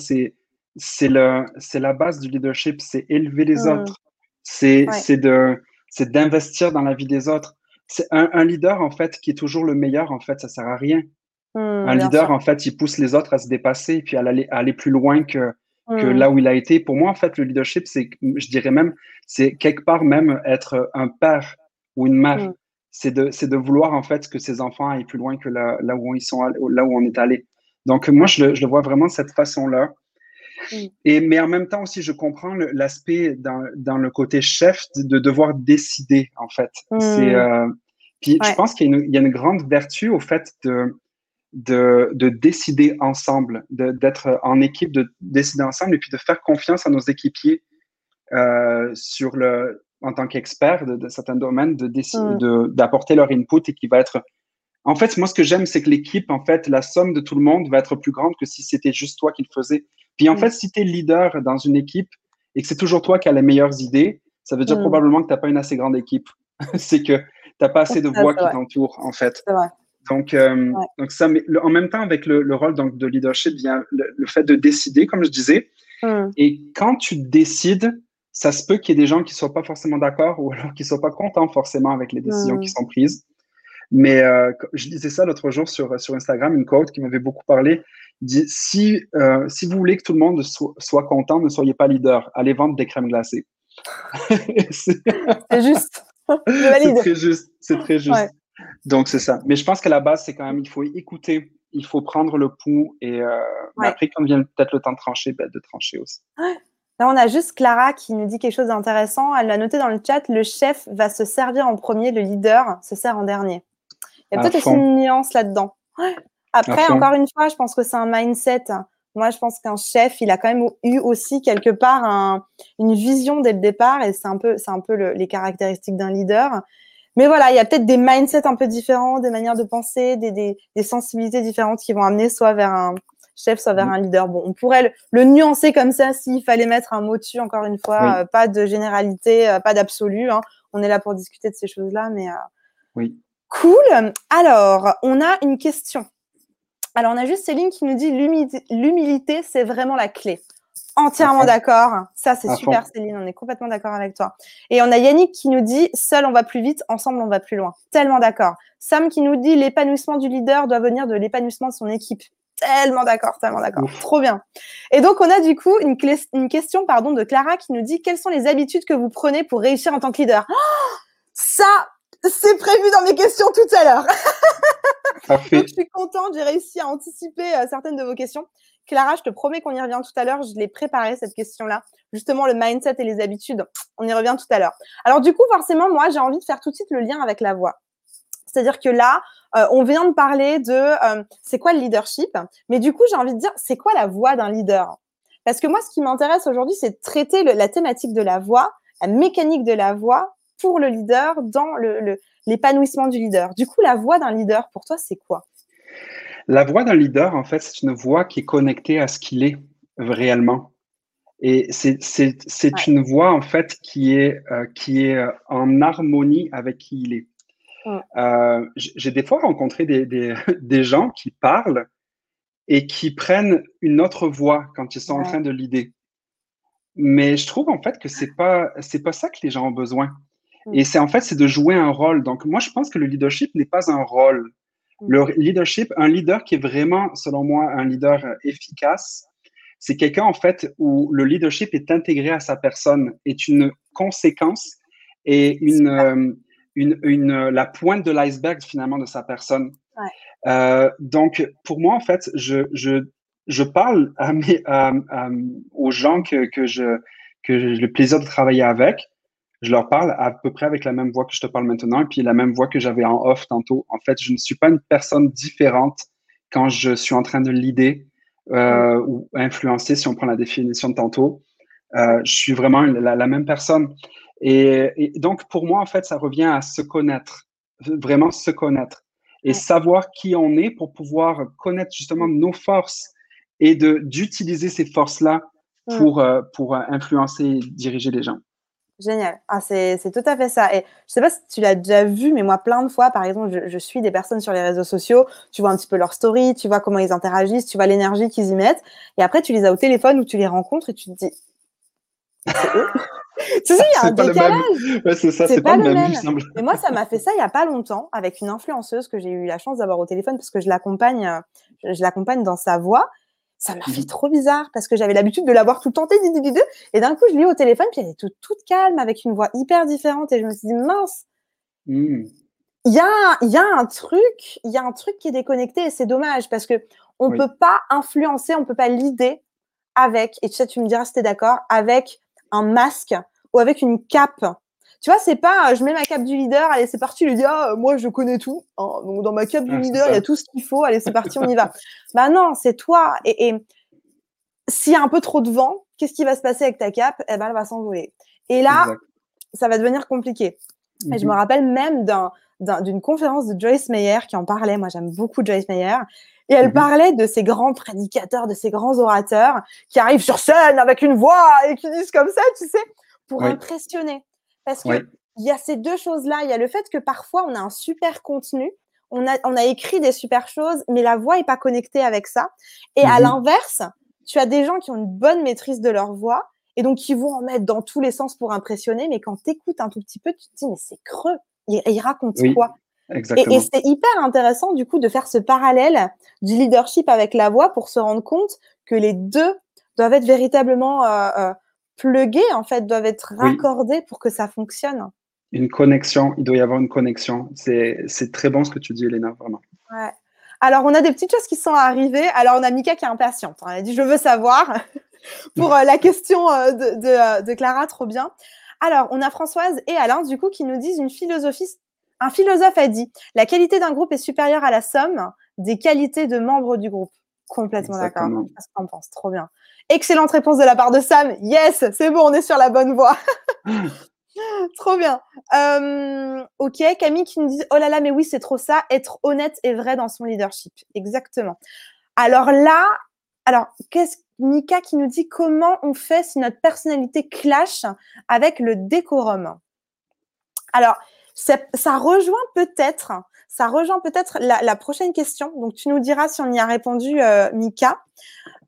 c'est la base du leadership, c'est élever les mmh. autres, c'est c'est d'investir dans la vie des autres. C'est un, un, leader en fait qui est toujours le meilleur. En fait, ça sert à rien. Mmh, un leader, en fait, il pousse les autres à se dépasser, puis à aller, à aller plus loin que, que là où il a été. Pour moi, en fait, le leadership, c'est, je dirais même, c'est quelque part même être un père ou une mère. C'est de, c'est de vouloir en fait que ses enfants aillent plus loin que là, là où ils sont, là où on est allé. Donc moi, je le, je le vois vraiment de cette façon-là. Et, mais en même temps aussi, je comprends l'aspect dans, dans, le côté chef de, devoir décider, en fait. C'est, euh, puis je pense qu'il y, y, a une grande vertu au fait de, de, de décider ensemble, d'être en équipe, de décider ensemble et puis de faire confiance à nos équipiers euh, sur le, en tant qu'experts de, certains domaines, de d'apporter leur input et qui va être. En fait, moi, ce que j'aime, c'est que l'équipe, en fait, la somme de tout le monde va être plus grande que si c'était juste toi qui le faisais. Puis en fait, si tu es leader dans une équipe et que c'est toujours toi qui as les meilleures idées, ça veut dire probablement que tu n'as pas une assez grande équipe. (laughs) c'est que tu n'as pas assez de voix qui t'entourent, en fait. Vrai. Donc, euh, donc ça, mais en même temps, avec le, rôle donc, de leadership vient le, fait de décider, comme je disais. Hmm. Et quand tu décides, ça se peut qu'il y ait des gens qui ne soient pas forcément d'accord ou alors qui ne soient pas contents forcément avec les décisions qui sont prises. Mais euh, je disais ça l'autre jour sur, sur Instagram, une quote qui m'avait beaucoup parlé. Dit si, euh, si vous voulez que tout le monde soit content, ne soyez pas leader. Allez vendre des crèmes glacées. (laughs) c'est juste. (laughs) C'est très juste. C'est très juste. Donc, c'est ça. Mais je pense qu'à la base, c'est quand même, il faut écouter, il faut prendre le pouls et euh, après, quand vient peut-être le temps de trancher, ben, de trancher aussi. Là, on a juste Clara qui nous dit quelque chose d'intéressant. Elle l'a noté dans le chat, le chef va se servir en premier, le leader se sert en dernier. Il y a peut-être aussi une nuance là-dedans. Après, encore une fois, je pense que c'est un mindset. Moi, je pense qu'un chef, il a quand même eu aussi quelque part une vision dès le départ, et c'est un peu, c'est un peu les caractéristiques d'un leader. Mais voilà, il y a peut-être des mindsets un peu différents, des manières de penser, des, des, des, sensibilités différentes qui vont amener soit vers un chef, soit vers mm. un leader. Bon, on pourrait le, nuancer comme ça s'il fallait mettre un mot dessus, encore une fois, euh, pas de généralité, euh, pas d'absolu. Hein. On est là pour discuter de ces choses-là, mais euh, oui. Cool. Alors, on a une question. Alors, on a juste Céline qui nous dit l'humilité, c'est vraiment la clé. Entièrement d'accord. Ça, c'est super, Céline. On est complètement d'accord avec toi. Et on a Yannick qui nous dit seul on va plus vite, ensemble on va plus loin. Tellement d'accord. Sam qui nous dit l'épanouissement du leader doit venir de l'épanouissement de son équipe. Tellement d'accord, tellement d'accord. Trop bien. Et donc, on a du coup une, une, question pardon, de Clara qui nous dit quelles sont les habitudes que vous prenez pour réussir en tant que leader? Ça, c'est prévu dans mes questions tout à l'heure. (laughs) je suis contente, j'ai réussi à anticiper euh, certaines de vos questions. Clara, je te promets qu'on y revient tout à l'heure. Je l'ai préparé cette question-là. Justement, le mindset et les habitudes. On y revient tout à l'heure. Alors, du coup, forcément, moi, j'ai envie de faire tout de suite le lien avec la voix. C'est-à-dire que là, euh, on vient de parler de euh, c'est quoi le leadership, mais du coup, j'ai envie de dire c'est quoi la voix d'un leader? Parce que moi, ce qui m'intéresse aujourd'hui, c'est de traiter la thématique de la voix, la mécanique de la voix pour le leader dans l'épanouissement du leader. Du coup, la voix d'un leader, pour toi, c'est quoi? La voix d'un leader, en fait, c'est une voix qui est connectée à ce qu'il est réellement. Et c'est une voix, en fait, qui est, euh, qui est euh, en harmonie avec qui il est. Euh, j'ai des fois rencontré des, (laughs) des, gens qui parlent et qui prennent une autre voix quand ils sont en train de l'idée. Mais je trouve en fait que c'est pas c'est pas ça que les gens ont besoin. Mm. Et c'est en fait c'est de jouer un rôle. Donc moi je pense que le leadership n'est pas un rôle. Le leadership, un leader qui est vraiment, selon moi, un leader euh, efficace, c'est quelqu'un, en fait, où le leadership est intégré à sa personne, est une conséquence et une, euh, une, une, la pointe de l'iceberg, finalement, de sa personne. Euh, donc, pour moi, en fait, je, je, je parle à mes, aux gens que, que je que j'ai le plaisir de travailler avec, je leur parle à peu près avec la même voix que je te parle maintenant et puis la même voix que j'avais en off tantôt. En fait, je ne suis pas une personne différente quand je suis en train de l'idée euh, ou influencer, si on prend la définition de tantôt. Euh, je suis vraiment la, même personne. Et, donc, pour moi, en fait, ça revient à se connaître, vraiment se connaître et savoir qui on est pour pouvoir connaître justement nos forces et d'utiliser ces forces-là pour, euh, pour influencer et diriger les gens. Génial. Ah, c'est tout à fait ça. Et je sais pas si tu l'as déjà vu, mais moi, plein de fois, par exemple, je, suis des personnes sur les réseaux sociaux, tu vois un petit peu leur story, tu vois comment ils interagissent, tu vois l'énergie qu'ils y mettent. Et après, tu les as au téléphone ou tu les rencontres et tu te dis, c'est eux. (laughs) tu sais, il y a un décalage. c'est ça, c'est pas, le même. Mais moi, ça m'a fait ça il y a pas longtemps avec une influenceuse que j'ai eu la chance d'avoir au téléphone parce que je l'accompagne, je l'accompagne dans sa voix Ça m'a fait mmh. trop bizarre parce que j'avais l'habitude de l'avoir tout tenté, et d'un coup, je l'ai au téléphone, puis elle est toute, toute, calme avec une voix hyper différente, et je me suis dit, mince, mmh. il y, a, y a un truc, il y a un truc qui est déconnecté, et c'est dommage parce que on ne peut pas influencer, on ne peut pas l'idée avec, et tu sais, tu me diras si tu es d'accord, avec un masque ou avec une cape tu vois, c'est pas euh, je mets ma cape du leader, allez, c'est parti, lui dit ah, moi je connais tout. Hein, donc dans ma cape du leader, il y a tout ce qu'il faut, allez, c'est parti, on y va. (laughs) bah non, c'est toi. Et, s'il y a un peu trop de vent, qu'est-ce qui va se passer avec ta cape? Eh ben, elle va s'envoler. Et là, ça va devenir compliqué. Et je me mmh rappelle même d'une conférence de Joyce Meyer qui en parlait. Moi, j'aime beaucoup Joyce Meyer. Et elle mmh parlait de ces grands prédicateurs, de ces grands orateurs qui arrivent sur scène avec une voix et qui disent comme ça, tu sais, pour impressionner. Parce qu'il y a ces deux choses-là. Il y a le fait que parfois, on a un super contenu, on a, on a écrit des super choses, mais la voix n'est pas connectée avec ça. Et à mmh l'inverse, tu as des gens qui ont une bonne maîtrise de leur voix et donc qui vont en mettre dans tous les sens pour impressionner. Mais quand tu écoutes un tout petit peu, tu te dis, mais c'est creux. Il, il raconte quoi? Exactement. Et, c'est hyper intéressant du coup de faire ce parallèle du leadership avec la voix pour se rendre compte que les deux doivent être véritablement euh, euh, plugués, en fait, doivent être raccordés pour que ça fonctionne. Une connexion, il doit y avoir une connexion. C'est très bon ce que tu dis, Elena, vraiment. Ouais. Alors, on a des petites choses qui sont arrivées. Alors, on a Mika qui est impatiente. Elle a dit Je veux savoir (laughs) pour euh, la question euh, de, euh, de, Clara, trop bien. Alors, on a Françoise et Alain, du coup, qui nous disent une philosophie. Un philosophe a dit La qualité d'un groupe est supérieure à la somme des qualités de membres du groupe. Complètement d'accord. Qu'est-ce qu'on pense Trop bien. Excellente réponse de la part de Sam. Yes, c'est bon, on est sur la bonne voie. (laughs) trop bien. Euh, ok, Camille qui nous dit Oh là là, mais oui, c'est trop ça, être honnête et vrai dans son leadership. Exactement. Alors là, alors, qu'est-ce Mika qui nous dit comment on fait si notre personnalité clash avec le décorum? Alors, ça, rejoint peut-être, ça rejoint peut-être la, prochaine question. Donc, tu nous diras si on y a répondu, euh, Mika.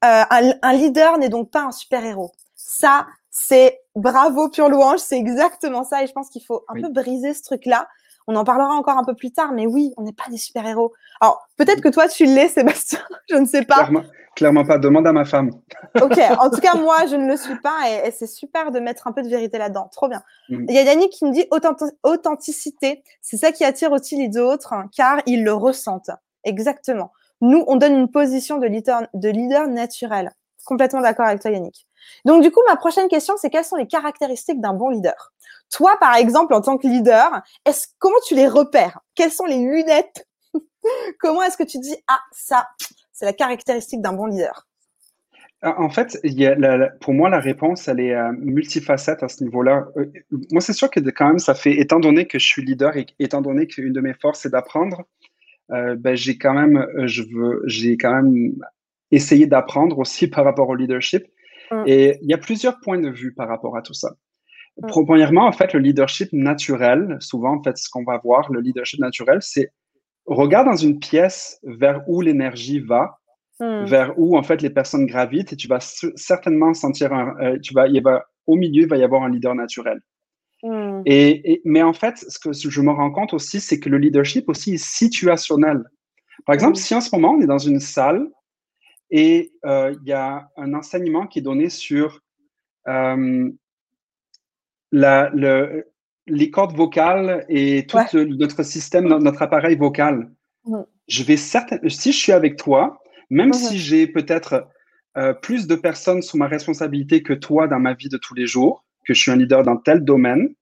Euh, un, leader n'est donc pas un super-héros. Ça, c'est bravo pure louange, c'est exactement ça. Et je pense qu'il faut un peu briser ce truc-là. On en parlera encore un peu plus tard, mais oui, on n'est pas des super-héros. Alors, peut-être que toi, tu l'es, (laughs) Sébastien, je ne sais pas. Clairement, pas. Demande à ma femme. (laughs) ok, en tout cas, moi, je ne le suis pas et, c'est super de mettre un peu de vérité là-dedans. Trop bien. Mm. Il y a Yannick qui me dit authenticité, c'est ça qui attire aussi les autres, hein, car ils le ressentent. Exactement. Nous, on donne une position de leader, de leader naturel. Complètement d'accord avec toi, Yannick. Donc, du coup, ma prochaine question, c'est quelles sont les caractéristiques d'un bon leader? Toi, par exemple, en tant que leader, est comment tu les repères? Quelles sont les lunettes? (laughs) Comment est-ce que tu dis, ah, ça, c'est la caractéristique d'un bon leader? En fait, pour moi, la réponse, elle est euh, multifacette à ce niveau-là. Euh, moi, c'est sûr que quand même, ça fait, étant donné que je suis leader et étant donné qu'une de mes forces, c'est d'apprendre, euh, ben, j'ai quand même, je veux, j'ai quand même essayé d'apprendre aussi (laughs) par rapport au leadership. Mm. Et il y a plusieurs points de vue par rapport à tout ça. Mm. Premièrement, en fait, le leadership naturel, souvent, en fait, ce qu'on va voir, le leadership naturel, c'est regarde dans une pièce vers où l'énergie va, mm. vers où, en fait, les personnes gravitent, et tu vas certainement sentir un, euh, tu vas, il va, au milieu, il va y avoir un leader naturel. Et, mais en fait, ce que je me rends compte aussi, c'est que le leadership aussi est situationnel. Par exemple, si en ce moment on est dans une salle et euh, il y a un enseignement qui est donné sur euh, la, le, les cordes vocales et tout notre système, notre appareil vocal, je vais certainement, si je suis avec toi, même si j'ai peut-être euh, plus de personnes sous ma responsabilité que toi dans ma vie de tous les jours, que je suis un leader dans tel domaine.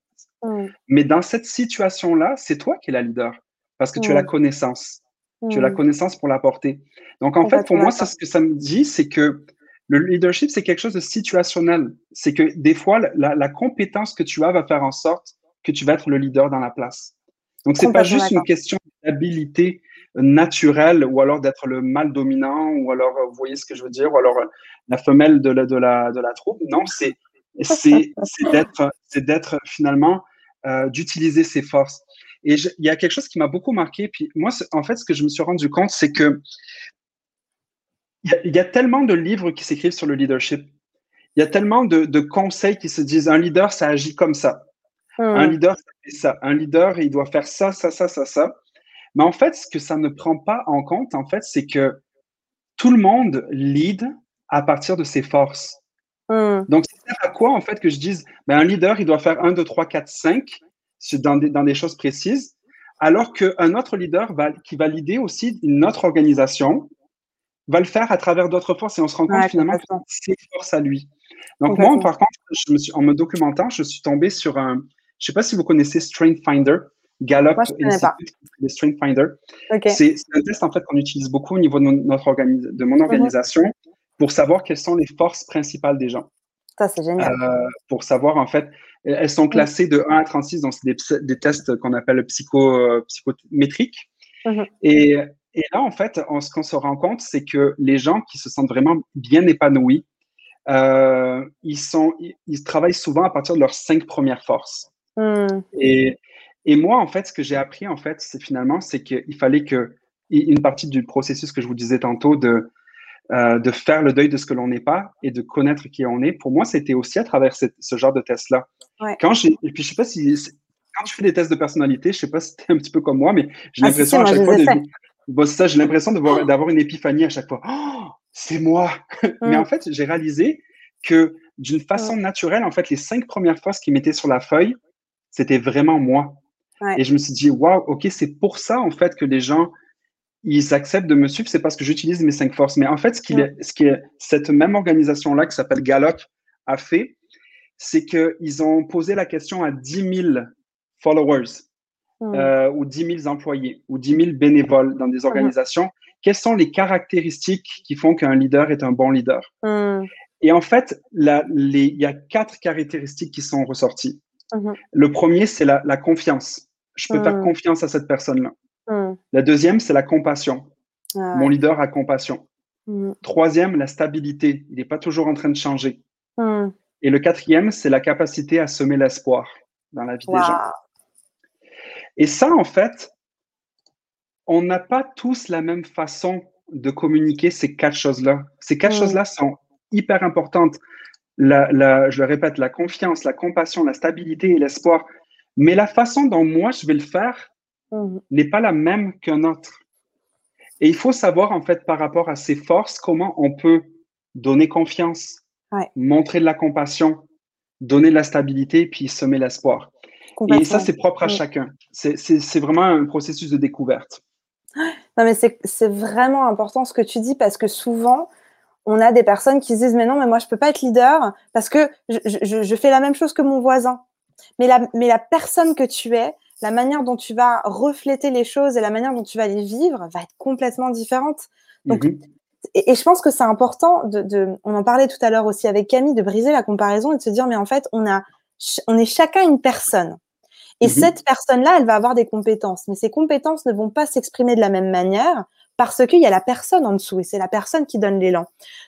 Mais dans cette situation-là, c'est toi qui es la leader parce que tu as la connaissance. Tu as la mm. connaissance pour l'apporter. Donc, en fait, pour moi, ça, ce que ça me dit, c'est que le leadership, c'est quelque chose de situationnel. C'est que des fois, la, compétence que tu as va faire en sorte que tu vas être le leader dans la place. Donc, c'est pas juste une question d'habilité naturelle ou alors d'être le mâle dominant ou alors, vous voyez ce que je veux dire, ou alors la femelle de la, de la, de la troupe. Non, c'est c'est d'être, c'est d'être finalement euh, d'utiliser ses forces. Et il y a quelque chose qui m'a beaucoup marqué. Puis moi, en fait, ce que je me suis rendu compte, c'est que il y, a tellement de livres qui s'écrivent sur le leadership. Il y a tellement de, de, conseils qui se disent un leader, ça agit comme ça. Un hmm. leader, ça fait ça. Un leader, il doit faire ça, ça, ça, ça, ça. Mais en fait, ce que ça ne prend pas en compte, en fait, c'est que tout le monde lead à partir de ses forces. Hmm. Donc, c'est à quoi, en fait, que je dise, ben, un leader, il doit faire 1, 2, 3, 4, 5 dans des, dans des choses précises, alors qu'un autre leader va, qui va l'idée aussi une autre organisation va le faire à travers d'autres forces et on se rend compte finalement que c'est force à lui. Donc moi, par contre, je me suis, en me documentant, je suis tombé sur un, je sais pas si vous connaissez Strength Finder, Gallup Institute, Strength Finder. C'est un test en fait qu'on utilise beaucoup au niveau de, notre de mon mhm. organisation pour savoir quelles sont les forces principales des gens. Ça, c'est génial. Euh, pour savoir, en fait, elles sont classées de 1 à 36, donc c'est des, des, tests qu'on appelle psycho, euh, psychométriques. Mhm. Et, et, là, en fait, ce qu'on se rend compte, c'est que les gens qui se sentent vraiment bien épanouis, euh, ils, sont, ils, travaillent souvent à partir de leurs cinq premières forces. Hmm. Et, et, moi, en fait, ce que j'ai appris, en fait, c'est finalement, c'est qu'il fallait que une partie du processus que je vous disais tantôt de euh, de faire le deuil de ce que l'on n'est pas et de connaître qui on est. Pour moi, c'était aussi à travers ce genre de test-là. Quand j'ai, et puis je sais pas si quand tu fais des tests de personnalité, je sais pas si c'était un petit peu comme moi, mais j'ai ah, l'impression à chaque fois de, ça, j'ai l'impression d'avoir une épiphanie à chaque fois. Oh, c'est moi. (laughs) mais mm. en fait, j'ai réalisé que d'une façon naturelle, en fait, les cinq premières fois, ce qu'ils mettaient sur la feuille, c'était vraiment moi. Et je me suis dit, waouh, ok, c'est pour ça en fait que les gens ils acceptent de me suivre, c'est parce que j'utilise mes cinq forces. Mais en fait, ce, qui est, ce qui est cette même organisation-là qui s'appelle Gallup a fait, c'est qu'ils ont posé la question à 10 000 followers hmm. euh, ou 10 000 employés ou 10 000 bénévoles dans des hmm. organisations. Quelles sont les caractéristiques qui font qu'un leader est un bon leader? Hmm. Et en fait, il y a quatre caractéristiques qui sont ressorties. Le premier, c'est la, la, confiance. Je peux faire confiance à cette personne-là. La deuxième, c'est la compassion. Ah Mon leader a compassion. Troisième, la stabilité. Il n'est pas toujours en train de changer. Et le quatrième, c'est la capacité à semer l'espoir dans la vie des gens. Et ça, en fait, on n'a pas tous la même façon de communiquer ces quatre choses-là. Ces quatre choses-là sont hyper importantes. La, je le répète, la confiance, la compassion, la stabilité et l'espoir. Mais la façon dont moi je vais le faire, Mhm. n'est pas la même qu'un autre. Et il faut savoir, en fait, par rapport à ses forces, comment on peut donner confiance, montrer de la compassion, donner de la stabilité, puis semer l'espoir. Et ça, c'est propre à chacun. C'est vraiment un processus de découverte. Non, mais c'est vraiment important ce que tu dis parce que souvent, on a des personnes qui se disent Mais non, mais moi, je ne peux pas être leader parce que je, je, fais la même chose que mon voisin. Mais la, mais la personne que tu es, la manière dont tu vas refléter les choses et la manière dont tu vas les vivre va être complètement différente. Donc, mhm. Et, je pense que c'est important de, on en parlait tout à l'heure aussi avec Camille, de briser la comparaison et de se dire, mais en fait, on a, on est chacun une personne. Et mhm. cette personne-là, elle va avoir des compétences, mais ces compétences ne vont pas s'exprimer de la même manière parce qu'il y a la personne en dessous et c'est la personne qui donne l'élan.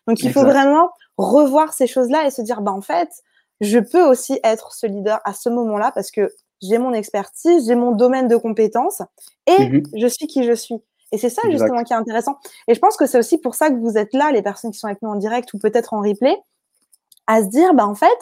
Donc, il faut vraiment revoir ces choses-là et se dire, bah, en fait, je peux aussi être ce leader à ce moment-là parce que j'ai mon expertise, j'ai mon domaine de compétences et mhm. je suis qui je suis. Et c'est ça justement qui est intéressant. Et je pense que c'est aussi pour ça que vous êtes là, les personnes qui sont avec nous en direct ou peut-être en replay, à se dire, bah en fait,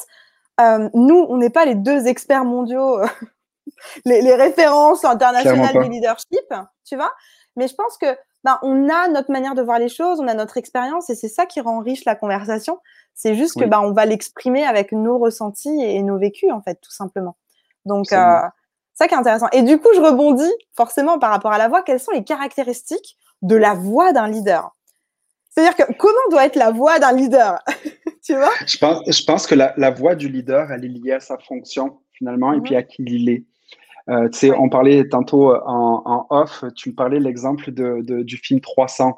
euh, nous, on n'est pas les deux experts mondiaux, (laughs) les, références internationales du leadership, tu vois. Mais je pense que bah, on a notre manière de voir les choses, on a notre expérience et c'est ça qui rend riche la conversation. C'est juste que bah, on va l'exprimer avec nos ressentis et nos vécus, en fait, tout simplement. Donc, euh, ça qui est intéressant. Et du coup, je rebondis forcément par rapport à la voix. Quelles sont les caractéristiques de la voix d'un leader? C'est-à-dire que comment doit être la voix d'un leader? (laughs) Tu vois? Je pense, je pense que la, la, voix du leader, elle est liée à sa fonction finalement et puis mhm. à qui il est. Euh, tu sais, on parlait tantôt en, en, off, tu me parlais l'exemple de, de, du film 300.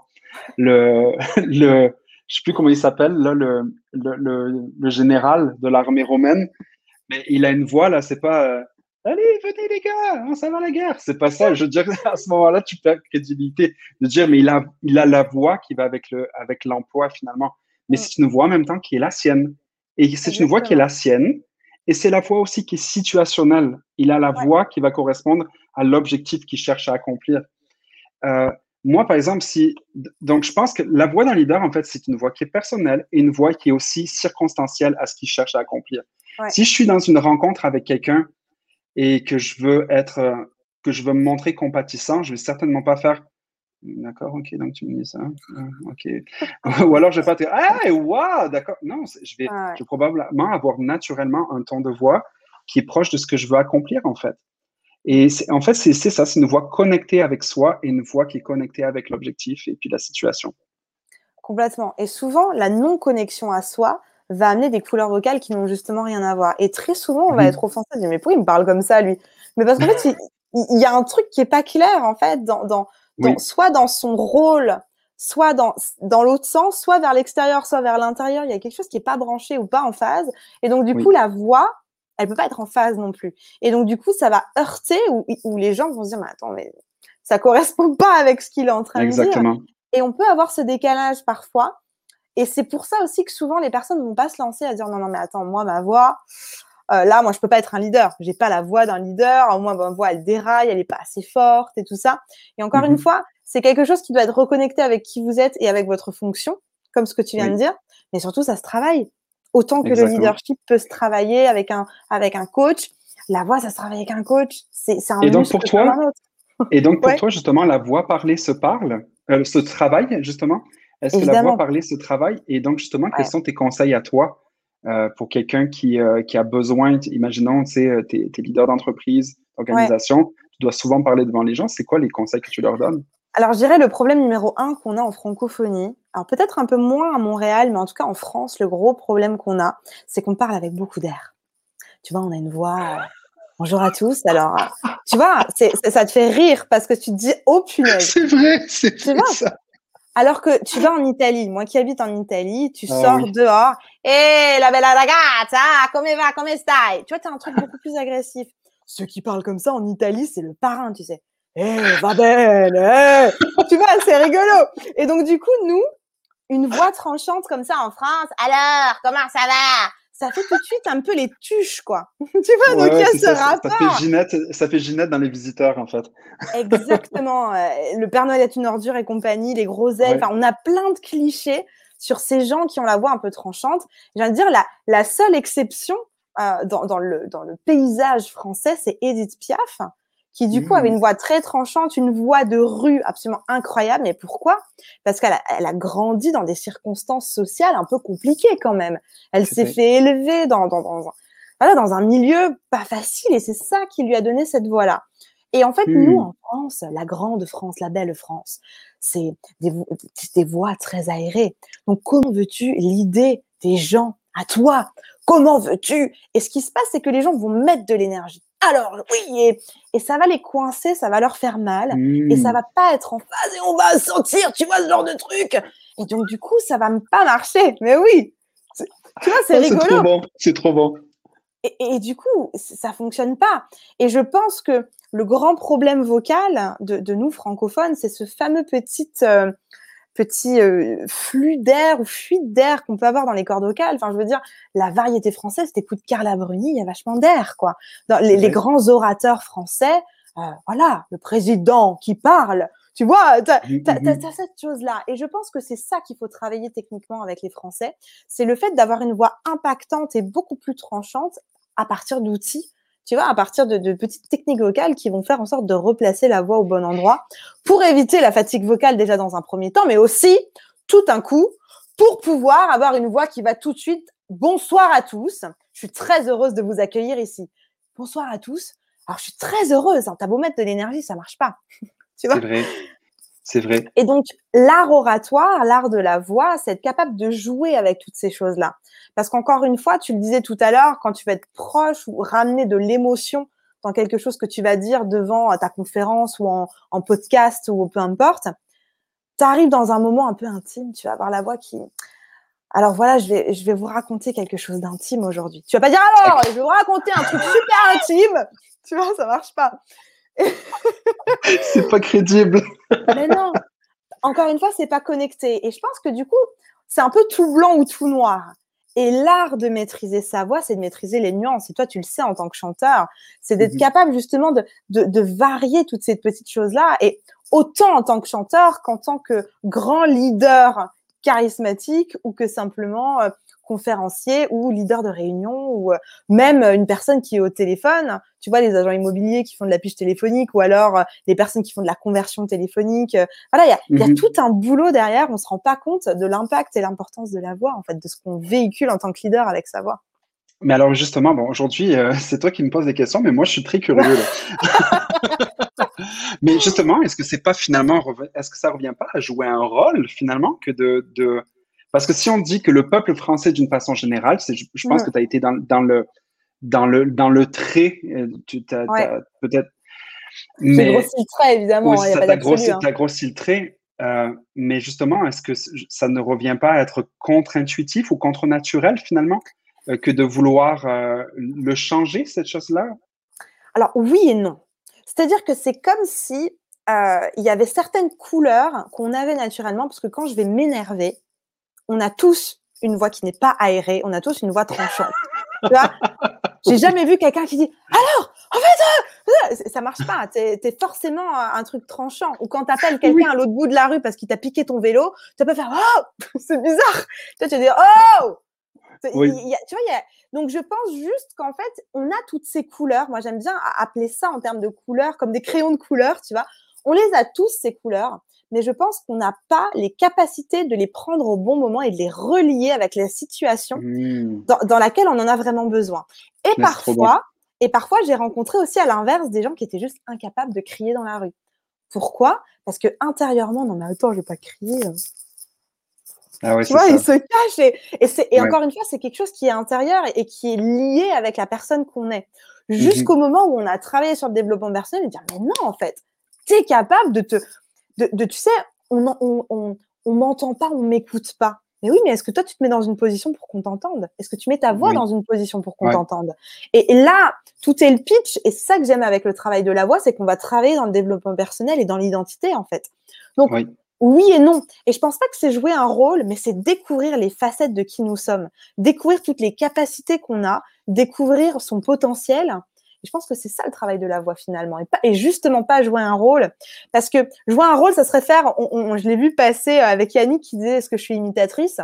Le, (laughs) le, je sais plus comment il s'appelle, là, le, le, le, général de l'armée romaine mais il a une voix là, c'est pas euh, Allez, venez les gars, on s'en va la guerre. C'est pas ça. Je veux dire, à ce moment-là, tu perds crédibilité de dire, mais il a, il a la voix qui va avec le, avec l'emploi finalement. Mais mm. c'est une voix en même temps qui est la sienne. Et c'est une voix qui est la sienne. Et c'est la voix aussi qui est situationnelle. Il a la voix qui va correspondre à l'objectif qu'il cherche à accomplir. Euh, moi, par exemple, si donc je pense que la voix d'un leader, en fait, c'est une voix qui est personnelle et une voix qui est aussi circonstancielle à ce qu'il cherche à accomplir. Si je suis dans une rencontre avec quelqu'un et que je veux être, que je veux me montrer compatissant, je vais certainement pas faire D'accord, ok, donc tu me dis ça. Ok. (laughs) Ou alors je vais pas te dire, ah, waouh, d'accord. Non, je vais, je vais probablement avoir naturellement un ton de voix qui est proche de ce que je veux accomplir, en fait. Et en fait, c'est ça, c'est une voix connectée avec soi et une voix qui est connectée avec l'objectif et puis la situation. Complètement. Et souvent, la non-connexion à soi va amener des couleurs vocales qui n'ont justement rien à voir. Et très souvent, on va mmh. être offensé, dire, mais pourquoi il me parle comme ça, lui? Mais parce qu'en fait, il, y a un truc qui est pas clair, en fait, dans, dans, soit dans son rôle, soit dans, dans l'autre sens, soit vers l'extérieur, soit vers l'intérieur. Il y a quelque chose qui est pas branché ou pas en phase. Et donc, du coup, la voix, elle peut pas être en phase non plus. Et donc, du coup, ça va heurter ou, ou les gens vont se dire, mais attends, mais ça correspond pas avec ce qu'il est en train de dire. Et on peut avoir ce décalage parfois. Et c'est pour ça aussi que souvent les personnes ne vont pas se lancer à dire non, non, mais attends, moi, ma voix, euh, là, moi, je peux pas être un leader. J'ai pas la voix d'un leader. Moi, ma voix, elle déraille, elle est pas assez forte et tout ça. Et encore une mhm. fois, c'est quelque chose qui doit être reconnecté avec qui vous êtes et avec votre fonction, comme ce que tu viens de dire. Mais surtout, ça se travaille. Autant que le leadership peut se travailler avec un, avec un coach, la voix, ça se travaille avec un coach. C'est un Et donc pour toi, et donc pour toi, justement, la voix parlée se parle, euh, se travaille justement? Est-ce que la voix parlée se travaille? Et donc justement, quels sont tes conseils à toi euh, pour quelqu'un qui, euh, qui, a besoin, imaginons, tu sais, t'es es leader d'entreprise, d'organisation, tu dois souvent parler devant les gens. C'est quoi les conseils que tu leur donnes? Alors, je dirais le problème numéro un qu'on a en francophonie, alors peut-être un peu moins à Montréal, mais en tout cas en France, le gros problème qu'on a, c'est qu'on parle avec beaucoup d'air. Tu vois, on a une voix. Euh, bonjour à tous. Alors, tu vois, ça te fait rire parce que tu te dis, oh punaise. C'est vrai, c'est. Ça. Alors que tu vas en Italie, moi qui habite en Italie, tu ah sors dehors, et la bella ragazza, come va, come stai? Tu vois, tu as un truc beaucoup plus agressif. Ceux qui parlent comme ça en Italie, c'est le parrain, tu sais. Eh, va belle, eh. Tu vois, c'est rigolo. Et donc, du coup, nous, une voix tranchante comme ça en France, alors, comment ça va? Ça fait tout de suite un peu les tuches, quoi. (laughs) tu vois, donc il y a ce rapport. Ça fait, Ginette, ça fait Ginette dans les visiteurs, en fait. Exactement. (laughs) Euh, le Père Noël est une ordure et compagnie, les gros ailes. Enfin, on a plein de clichés sur ces gens qui ont la voix un peu tranchante. Je viens de dire, la, la seule exception euh, dans, dans, le, dans le paysage français, c'est Edith Piaf qui du coup avait mmh. une voix très tranchante, une voix de rue absolument incroyable. Mais pourquoi? Parce qu'elle a, elle a grandi dans des circonstances sociales un peu compliquées quand même. Elle s'est fait élever dans, dans, dans, voilà, dans un milieu pas facile et c'est ça qui lui a donné cette voix-là. Et en fait, nous, mmh. en France, la grande France, la belle France, c'est des, des voix très aérées. Donc, comment veux-tu l'idée des gens à toi? Comment veux-tu? Et ce qui se passe, c'est que les gens vont mettre de l'énergie alors oui, et, ça va les coincer, ça va leur faire mal, et ça mmh. va pas être en phase, et on va sentir, tu vois, ce genre de truc. Et donc, du coup, ça va pas marcher. Mais oui, tu vois, c'est rigolo. C'est trop bon, c'est trop bon. Et, du coup, ça fonctionne pas. Et je pense que le grand problème vocal de, nous, francophones, c'est ce fameux petit... Euh, petit euh, flux d'air ou fuite d'air qu'on peut avoir dans les cordes vocales. Enfin, je veux dire, la variété française, t'écoutes Carla Bruni, il y a vachement d'air, quoi. Dans les, grands orateurs français, euh, voilà, le président qui parle, tu vois, tu as, cette chose-là. Et je pense que c'est ça qu'il faut travailler techniquement avec les Français. C'est le fait d'avoir une voix impactante et beaucoup plus tranchante à partir d'outils tu vois, à partir de, petites techniques vocales qui vont faire en sorte de replacer la voix au bon endroit pour éviter la fatigue vocale déjà dans un premier temps, mais aussi tout un coup pour pouvoir avoir une voix qui va tout de suite. Bonsoir à tous. Je suis très heureuse de vous accueillir ici. Bonsoir à tous. Alors, je suis très heureuse. Hein. T'as beau mettre de l'énergie, ça marche pas. (laughs) tu vois? C'est vrai. Et donc, l'art oratoire, l'art de la voix, c'est être capable de jouer avec toutes ces choses-là. Parce qu'encore une fois, tu le disais tout à l'heure, quand tu vas être proche ou ramener de l'émotion dans quelque chose que tu vas dire devant ta conférence ou en, podcast ou peu importe, tu arrives dans un moment un peu intime, tu vas avoir la voix qui... Alors voilà, je vais, je vais vous raconter quelque chose d'intime aujourd'hui. Tu vas pas dire alors, je vais vous raconter un truc super intime. Tu vois, ça marche pas. (laughs) c'est pas crédible. Mais non. Encore une fois, c'est pas connecté. Et je pense que du coup, c'est un peu tout blanc ou tout noir. Et l'art de maîtriser sa voix, c'est de maîtriser les nuances. Et toi, tu le sais en tant que chanteur, c'est d'être mhm. capable justement de, de, varier toutes ces petites choses-là. Et autant en tant que chanteur qu'en tant que grand leader charismatique ou que simplement euh, conférencier ou leader de réunion ou euh, même une personne qui est au téléphone. Tu vois, les agents immobiliers qui font de la piche téléphonique ou alors les personnes qui font de la conversion téléphonique. Voilà, il y a, mhm. tout un boulot derrière. On se rend pas compte de l'impact et l'importance de la voix, en fait, de ce qu'on véhicule en tant que leader avec sa voix. Mais alors justement, bon, aujourd'hui, (laughs) c'est toi qui me poses des questions, mais moi, je suis très curieux. (laughs) Mais justement, est-ce que c'est pas finalement, est-ce que ça revient pas à jouer un rôle finalement que de, de... parce que si on dit que le peuple français d'une façon générale, je, pense que tu as été dans, dans, le dans le dans le trait, euh, tu as, peut-être. Mais grossi le trait évidemment. Oui, ça t'a grossi, hein. grossi, le trait. Euh, mais justement, est-ce que ça ne revient pas à être contre-intuitif ou contre-naturel finalement euh, que de vouloir le changer cette chose-là? Alors oui et non. C'est-à-dire que c'est comme si il y avait certaines couleurs qu'on avait naturellement, parce que quand je vais m'énerver, on a tous une voix qui n'est pas aérée, on a tous une voix tranchante. tu vois? J'ai jamais vu quelqu'un qui dit alors, en fait, euh, ça marche pas. Tu es, forcément un truc tranchant. Ou quand tu appelles quelqu'un à l'autre bout de la rue parce qu'il t'a piqué ton vélo, tu peux faire oh, (laughs) c'est bizarre. Tu vas dire oh, tu vois, il y a, donc je pense juste qu'en fait, on a toutes ces couleurs. Moi, j'aime bien appeler ça en termes de couleurs, comme des crayons de couleurs, tu vois. On les a tous, ces couleurs, mais je pense qu'on n'a pas les capacités de les prendre au bon moment et de les relier avec la situation mmh. dans, laquelle on en a vraiment besoin. Et parfois, et parfois, j'ai rencontré aussi à l'inverse des gens qui étaient juste incapables de crier dans la rue. Pourquoi? Parce que intérieurement, non mais attends, je vais pas crier. Hein. Ah tu vois, il se cache. Et, et, encore une fois, c'est quelque chose qui est intérieur et, qui est lié avec la personne qu'on est. Mmh Jusqu'au moment où on a travaillé sur le développement personnel et dire, mais non, en fait, tu es capable de te. De, tu sais, on on, on, on m'entend pas, on m'écoute pas. Mais oui, mais est-ce que toi, tu te mets dans une position pour qu'on t'entende? Est-ce que tu mets ta voix dans une position pour qu'on t'entende? Et, là, tout est le pitch. Et c'est ça que j'aime avec le travail de la voix, c'est qu'on va travailler dans le développement personnel et dans l'identité, en fait. Donc, oui et non. Et je pense pas que c'est jouer un rôle, mais c'est découvrir les facettes de qui nous sommes, découvrir toutes les capacités qu'on a, découvrir son potentiel. Et je pense que c'est ça le travail de la voix finalement, et, pas, et justement pas jouer un rôle, parce que jouer un rôle, ça serait faire. je l'ai vu passer avec Yannick qui disait est-ce que je suis imitatrice?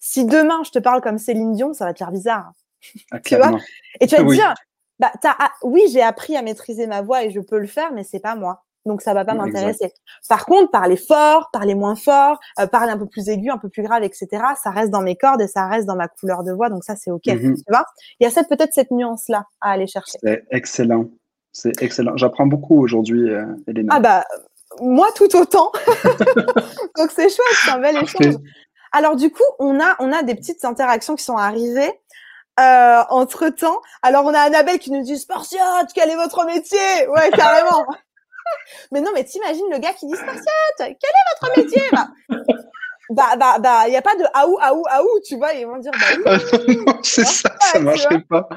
Si demain je te parle comme Céline Dion, ça va te faire bizarre. Ah, tu vois? Et tu vas te dire bah, oui, j'ai appris à maîtriser ma voix et je peux le faire, mais c'est pas moi donc ça va pas m'intéresser. Par contre, parler fort, parler moins fort, euh, parler un peu plus aigu, un peu plus grave, etc. Ça reste dans mes cordes et ça reste dans ma couleur de voix, donc ça c'est ok. Mhm. Tu vois Il y a cette peut-être cette nuance là à aller chercher. C'est excellent, c'est excellent. J'apprends beaucoup aujourd'hui, euh, Elena. Ah bah moi tout autant. (laughs) donc c'est chouette, c'est un bel échange. Alors du coup, on a on a des petites interactions qui sont arrivées. Euh, entre temps, alors on a Annabelle qui nous dit Spartiate, quel est votre métier? Ouais, carrément. Mais non, mais t'imagines le gars qui dit Spartiate, quel est votre métier Bah, bah, bah, il n'y a pas de aou, aou, aou, tu vois, ils vont dire, bah (laughs) c'est ça, ça marcherait pas.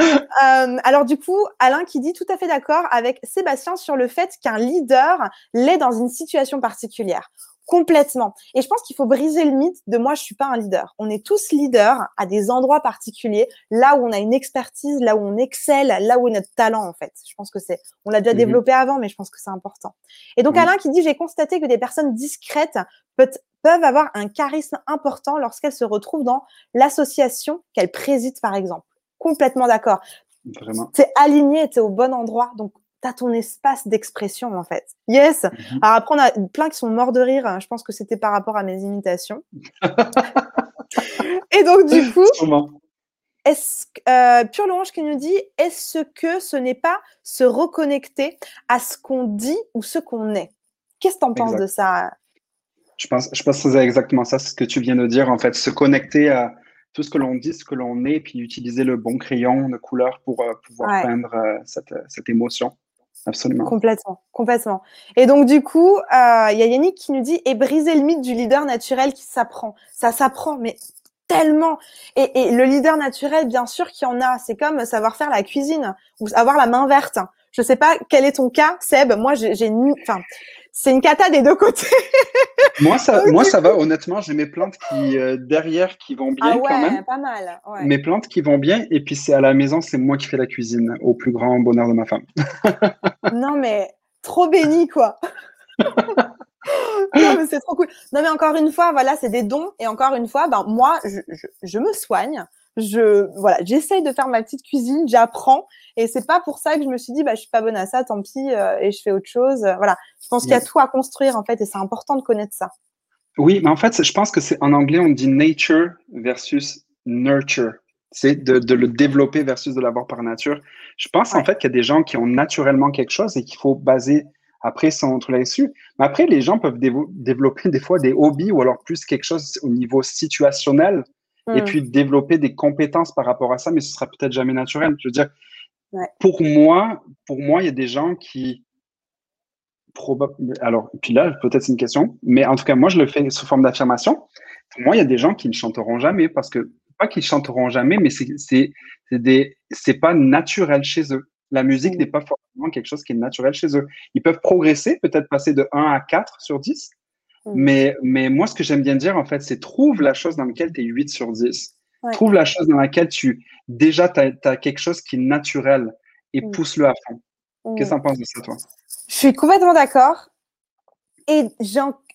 Euh, alors du coup, Alain qui dit tout à fait d'accord avec Sébastien sur le fait qu'un leader l'est dans une situation particulière. Complètement. Et je pense qu'il faut briser le mythe de moi, je suis pas un leader. On est tous leaders à des endroits particuliers, là où on a une expertise, là où on excelle, là où est notre talent, en fait. Je pense que c'est, on l'a déjà mhm. développé avant, mais je pense que c'est important. Et donc, Alain qui dit, j'ai constaté que des personnes discrètes peuvent, peuvent avoir un charisme important lorsqu'elles se retrouvent dans l'association qu'elles président, par exemple. Complètement d'accord. C'est aligné, tu es au bon endroit. Donc, tu as ton espace d'expression en fait. Yes. Mhm. Alors après, on a plein qui sont morts de rire. Hein. Je pense que c'était par rapport à mes imitations. (laughs) Et donc, du coup, est-ce euh, Pure Louange qui nous dit est-ce que ce n'est pas se reconnecter à ce qu'on dit ou ce qu'on est? Qu'est-ce que tu en penses de ça? Je pense, je pense que c'est exactement ça, ce que tu viens de dire. En fait, se connecter à tout ce que l'on dit, ce que l'on est, puis utiliser le bon crayon de couleur pour euh, pouvoir peindre euh, cette, cette émotion. Absolument. Complètement, complètement. Et donc, du coup, euh, il y a Yannick qui nous dit et briser le mythe du leader naturel qui s'apprend. Ça s'apprend, mais tellement. Et, et, le leader naturel, bien sûr qu'il y en a. C'est comme savoir faire la cuisine ou avoir la main verte. Je sais pas quel est ton cas, Seb. Moi, j'ai, enfin, c'est une cata des deux côtés. (laughs) moi, ça, moi, ça va. Honnêtement, j'ai mes plantes qui euh, derrière qui vont bien ah quand même. Pas mal. Ouais. Mes plantes qui vont bien. Et puis c'est à la maison, c'est moi qui fais la cuisine, au plus grand bonheur de ma femme. (laughs) non, mais trop béni, quoi. (laughs) non, mais c'est trop cool. Non, mais encore une fois, voilà, c'est des dons. Et encore une fois, ben, moi, je, je, me soigne. Je, voilà, j'essaye de faire ma petite cuisine, j'apprends. Et c'est pas pour ça que je me suis dit, bah, je suis pas bonne à ça, tant pis, euh, et je fais autre chose. Voilà. Je pense qu'il y a tout à construire, en fait, et c'est important de connaître ça. Oui, mais en fait, je pense que c'est en anglais, on dit nature versus nurture. C'est de, de, le développer versus de l'avoir par nature. Je pense en fait qu'il y a des gens qui ont naturellement quelque chose et qu'il faut baser après son truc là-dessus. Mais après, les gens peuvent développer des fois des hobbies ou alors plus quelque chose au niveau situationnel et hmm. puis développer des compétences par rapport à ça, mais ce sera peut-être jamais naturel. Je veux dire, pour moi, pour moi, il y a des gens qui alors, puis là, peut-être c'est une question, mais en tout cas, moi, je le fais sous forme d'affirmation. Pour moi, il y a des gens qui ne chanteront jamais parce que, pas qu'ils chanteront jamais, mais c'est des, c'est pas naturel chez eux. La musique n'est pas forcément quelque chose qui est naturel chez eux. Ils peuvent progresser, peut-être passer de 1 à 4 sur 10. Mm. Mais, mais moi, ce que j'aime bien dire, en fait, c'est trouve la chose dans laquelle tu es 8 sur 10. Trouve la chose dans laquelle tu, déjà, tu as, quelque chose qui est naturel et mm. pousse-le à fond. Qu'est-ce que tu en penses de ça, toi? Je suis complètement d'accord. Et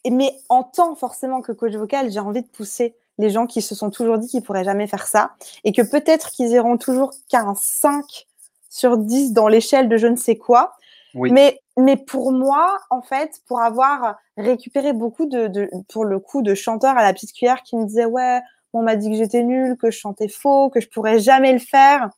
mais en tant forcément que coach vocal, j'ai envie de pousser les gens qui se sont toujours dit qu'ils pourraient jamais faire ça et que peut-être qu'ils iront toujours qu'à un 5 sur 10 dans l'échelle de je ne sais quoi. Mais, mais pour moi, en fait, pour avoir récupéré beaucoup de, pour le coup, de chanteurs à la petite cuillère qui me disaient ouais, on m'a dit que j'étais nulle, que je chantais faux, que je pourrais jamais le faire.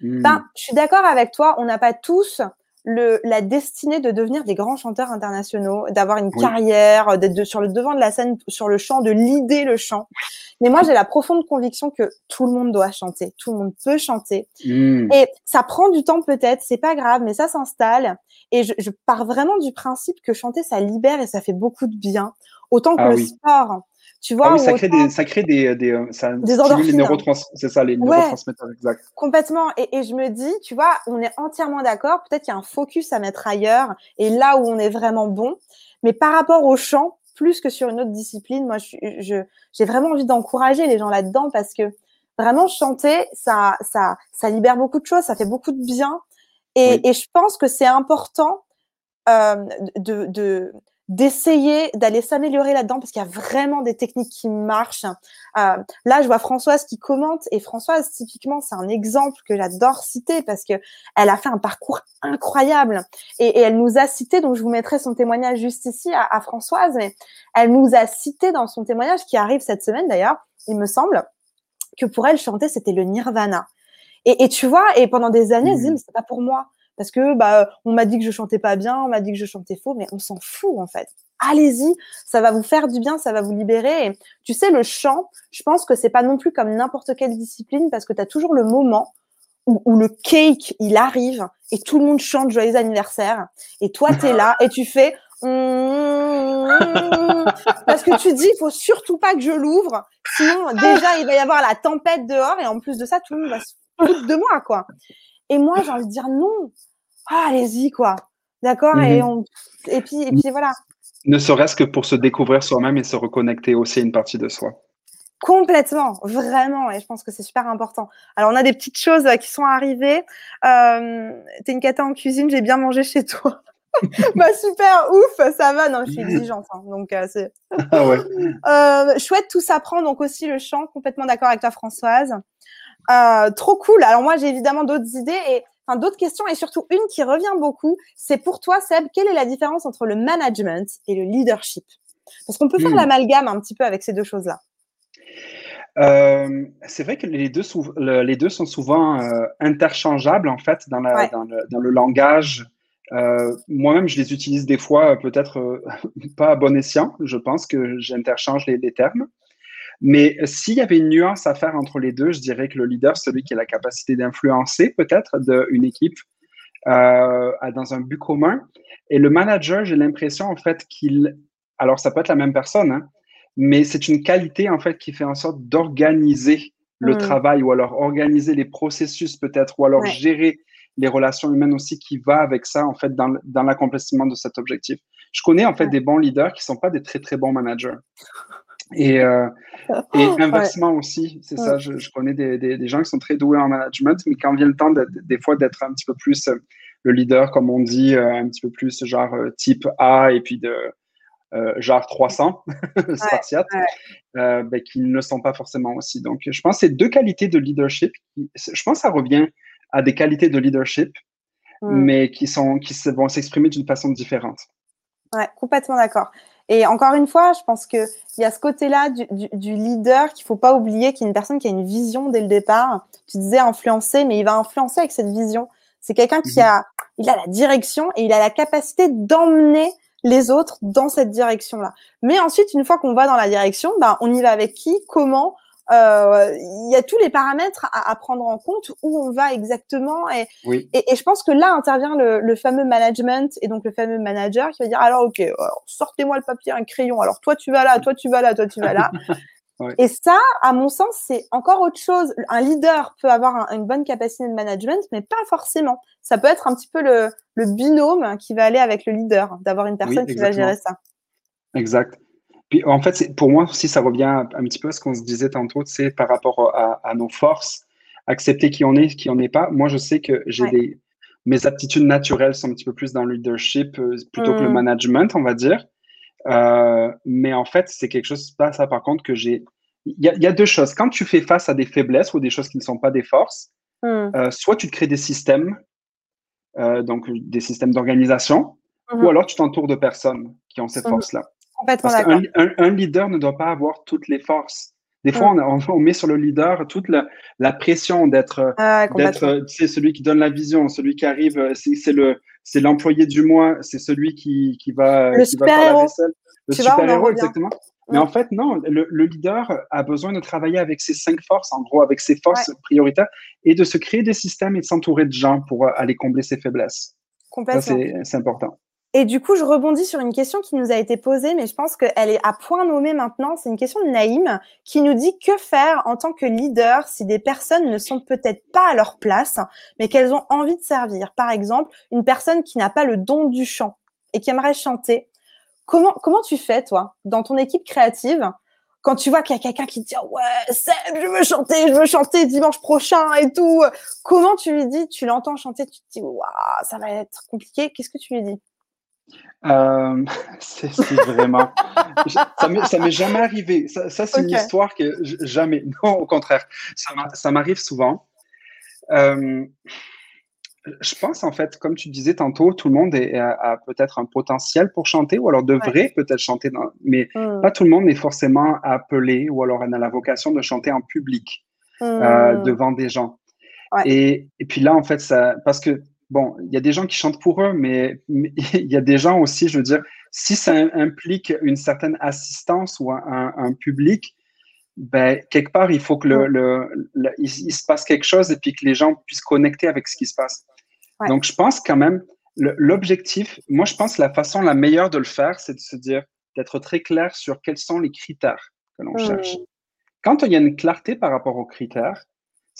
Hmm. Ben, je suis d'accord avec toi. On n'a pas tous le, la destinée de devenir des grands chanteurs internationaux, d'avoir une carrière, d'être sur le devant de la scène, sur le chant, de l'idée le chant. Mais moi, j'ai la profonde conviction que tout le monde doit chanter, tout le monde peut chanter. Hmm. Et ça prend du temps peut-être, c'est pas grave, mais ça s'installe. Et je, je, pars vraiment du principe que chanter, ça libère et ça fait beaucoup de bien. Autant que ah le sport. Tu vois, ah oui, ça crée, des, ça crée des, des, euh, ça des les neurotrans... c'est ça, les neurotransmetteurs, exact. Complètement. Et, et, je me dis, tu vois, on est entièrement d'accord. Peut-être qu'il y a un focus à mettre ailleurs et là où on est vraiment bon. Mais par rapport au chant, plus que sur une autre discipline, moi, je, je, j'ai vraiment envie d'encourager les gens là-dedans parce que vraiment chanter, ça, ça, ça libère beaucoup de choses, ça fait beaucoup de bien. Et, et je pense que c'est important euh, de, de, d'essayer d'aller s'améliorer là-dedans parce qu'il y a vraiment des techniques qui marchent. Euh, là, je vois Françoise qui commente et Françoise, typiquement, c'est un exemple que j'adore citer parce que elle a fait un parcours incroyable et, elle nous a cité. Donc, je vous mettrai son témoignage juste ici à, Françoise. Mais elle nous a cité dans son témoignage qui arrive cette semaine d'ailleurs, il me semble, que pour elle chanter c'était le Nirvana. Et, tu vois, et pendant des années, elle se dit mmh. mais c'est pas pour moi parce que bah on m'a dit que je chantais pas bien, on m'a dit que je chantais faux, mais on s'en fout en fait. Allez-y, ça va vous faire du bien, ça va vous libérer. Et, tu sais, le chant, je pense que c'est pas non plus comme n'importe quelle discipline parce que tu as toujours le moment où, le cake, il arrive et tout le monde chante joyeux anniversaire et toi tu es (laughs) là et tu fais parce que tu dis il faut surtout pas que je l'ouvre sinon déjà il va y avoir la tempête dehors et en plus de ça tout le monde va se foutre de moi quoi. Et moi j'ai envie de dire non, ah, allez-y, quoi. D'accord? Et, mhm. et, puis, et puis voilà. Ne serait-ce que pour se découvrir soi-même et se reconnecter aussi à une partie de soi. Complètement, vraiment, et je pense que c'est super important. Alors, on a des petites choses euh, qui sont arrivées. Euh, T'es une cata en cuisine, j'ai bien mangé chez toi. (laughs) bah super, ouf, ça va. Non, je suis exigeante, hein, donc euh, c'est. (laughs) ah ouais. euh, chouette, tout s'apprend, donc aussi le chant. Complètement d'accord avec toi, Françoise. Euh, trop cool. Alors moi, j'ai évidemment d'autres idées et enfin, d'autres questions et surtout une qui revient beaucoup. C'est pour toi, Seb, quelle est la différence entre le management et le leadership? Parce qu'on peut faire hmm. l'amalgame un petit peu avec ces deux choses-là. Euh, c'est vrai que les deux, les deux sont souvent euh, interchangeables en fait dans, la, dans, le, dans le, langage. Euh, moi-même, je les utilise des fois peut-être (laughs) pas à bon escient. Je pense que j'interchange les, les, termes. Mais s'il y avait une nuance à faire entre les deux, je dirais que le leader, celui qui a la capacité d'influencer peut-être une équipe euh, dans un but commun. Et le manager, j'ai l'impression en fait qu'il, alors ça peut être la même personne, hein, mais c'est une qualité en fait qui fait en sorte d'organiser le hmm. travail ou alors organiser les processus peut-être ou alors gérer les relations humaines aussi qui va avec ça en fait dans, dans l'accomplissement de cet objectif. Je connais en fait des bons leaders qui sont pas des très très bons managers. Et, euh, (laughs) et inversement aussi, c'est ça, je, je connais des, des, des, gens qui sont très doués en management, mais quand vient le temps des fois d'être un petit peu plus euh, le leader, comme on dit, euh, un petit peu plus genre type A, et puis de genre 300 (laughs) spartiates, ben, qui ne le sont pas forcément aussi. Donc, je pense que c'est deux qualités de leadership. Je pense que ça revient à des qualités de leadership, hmm. mais qui, sont, qui vont s'exprimer d'une façon différente. Ouais, complètement d'accord. Et encore une fois, je pense qu'il y a ce côté-là du, leader qu'il ne faut pas oublier, qui est une personne qui a une vision dès le départ. Tu disais influencer, mais il va influencer avec cette vision. C'est quelqu'un qui mhm. a, il a la direction et il a la capacité d'emmener les autres dans cette direction-là. Mais ensuite, une fois qu'on va dans la direction, ben, on y va avec qui, comment, euh, il y a tous les paramètres à, prendre en compte où on va exactement. Et, et, je pense que là intervient le, fameux management et donc le fameux manager qui va dire alors ok, sortez-moi le papier, un crayon. Alors toi tu vas là, toi tu vas là, toi tu vas là. (laughs) Et ça, à mon sens, c'est encore autre chose. Un leader peut avoir une bonne capacité de management, mais pas forcément. Ça peut être un petit peu le, binôme qui va aller avec le leader, d'avoir une personne qui va gérer ça. Exact en fait, pour moi aussi, ça revient un, petit peu à ce qu'on se disait tantôt, c'est par rapport à, nos forces, accepter qui on est, qui on n'est pas. Moi, je sais que j'ai des mes aptitudes naturelles sont un petit peu plus dans le leadership euh, plutôt que le mmh. management, on va dire. Euh, mais en fait, c'est quelque chose, pas ça par contre, que j'ai. Il y, a deux choses. Quand tu fais face à des faiblesses ou des choses qui ne sont pas des forces, mmh. euh, soit tu te crées des systèmes, donc des systèmes d'organisation, mmh. ou alors tu t'entoures de personnes qui ont cette force-là. Un, leader ne doit pas avoir toutes les forces. Des fois, mm. on, met sur le leader toute la, pression d'être ah, celui qui donne la vision, celui qui arrive, euh, c'est le c'est l'employé du mois, c'est celui qui, qui va le qui super héros. Le super héros, exactement. Mais mm. en fait, non, le, leader a besoin de travailler avec ses cinq forces, en gros, avec ses forces prioritaires, et de se créer des systèmes et de s'entourer de gens pour euh, aller combler ses faiblesses. Complètement. C'est important. Et du coup, je rebondis sur une question qui nous a été posée, mais je pense qu'elle est à point nommé maintenant. C'est une question de Naïm qui nous dit que faire en tant que leader si des personnes ne sont peut-être pas à leur place, mais qu'elles ont envie de servir. Par exemple, une personne qui n'a pas le don du chant et qui aimerait chanter. Comment, comment tu fais, toi, dans ton équipe créative, quand tu vois qu'il y a quelqu'un qui te dit ouais Seb, je veux chanter, je veux chanter dimanche prochain et tout, comment tu lui dis Tu l'entends chanter, tu te dis waouh, ça va être compliqué. Qu'est-ce que tu lui dis? Euh, (laughs) c'est vraiment. ça m'est jamais arrivé. Ça, c'est une histoire que jamais. (laughs) Non, au contraire. Ça m'arrive souvent. Euh, je pense, en fait, comme tu disais tantôt, tout le monde est, a, peut-être un potentiel pour chanter ou alors devrait peut-être chanter, dans, mais mmh. pas tout le monde est forcément appelé ou alors a la vocation de chanter en public euh, mmh. devant des gens. Et, et, puis là, en fait, ça, parce que bon, il y a des gens qui chantent pour eux, mais, (laughs) il y a des gens aussi, je veux dire, si ça implique une certaine assistance ou un, public, ben, quelque part, il faut que le, il, se passe quelque chose et puis que les gens puissent connecter avec ce qui se passe. Donc, je pense quand même, l'objectif, moi, je pense que la façon la meilleure de le faire, c'est de se dire, d'être très clair sur quels sont les critères que l'on cherche. Mmh. Quand il y a une clarté par rapport aux critères,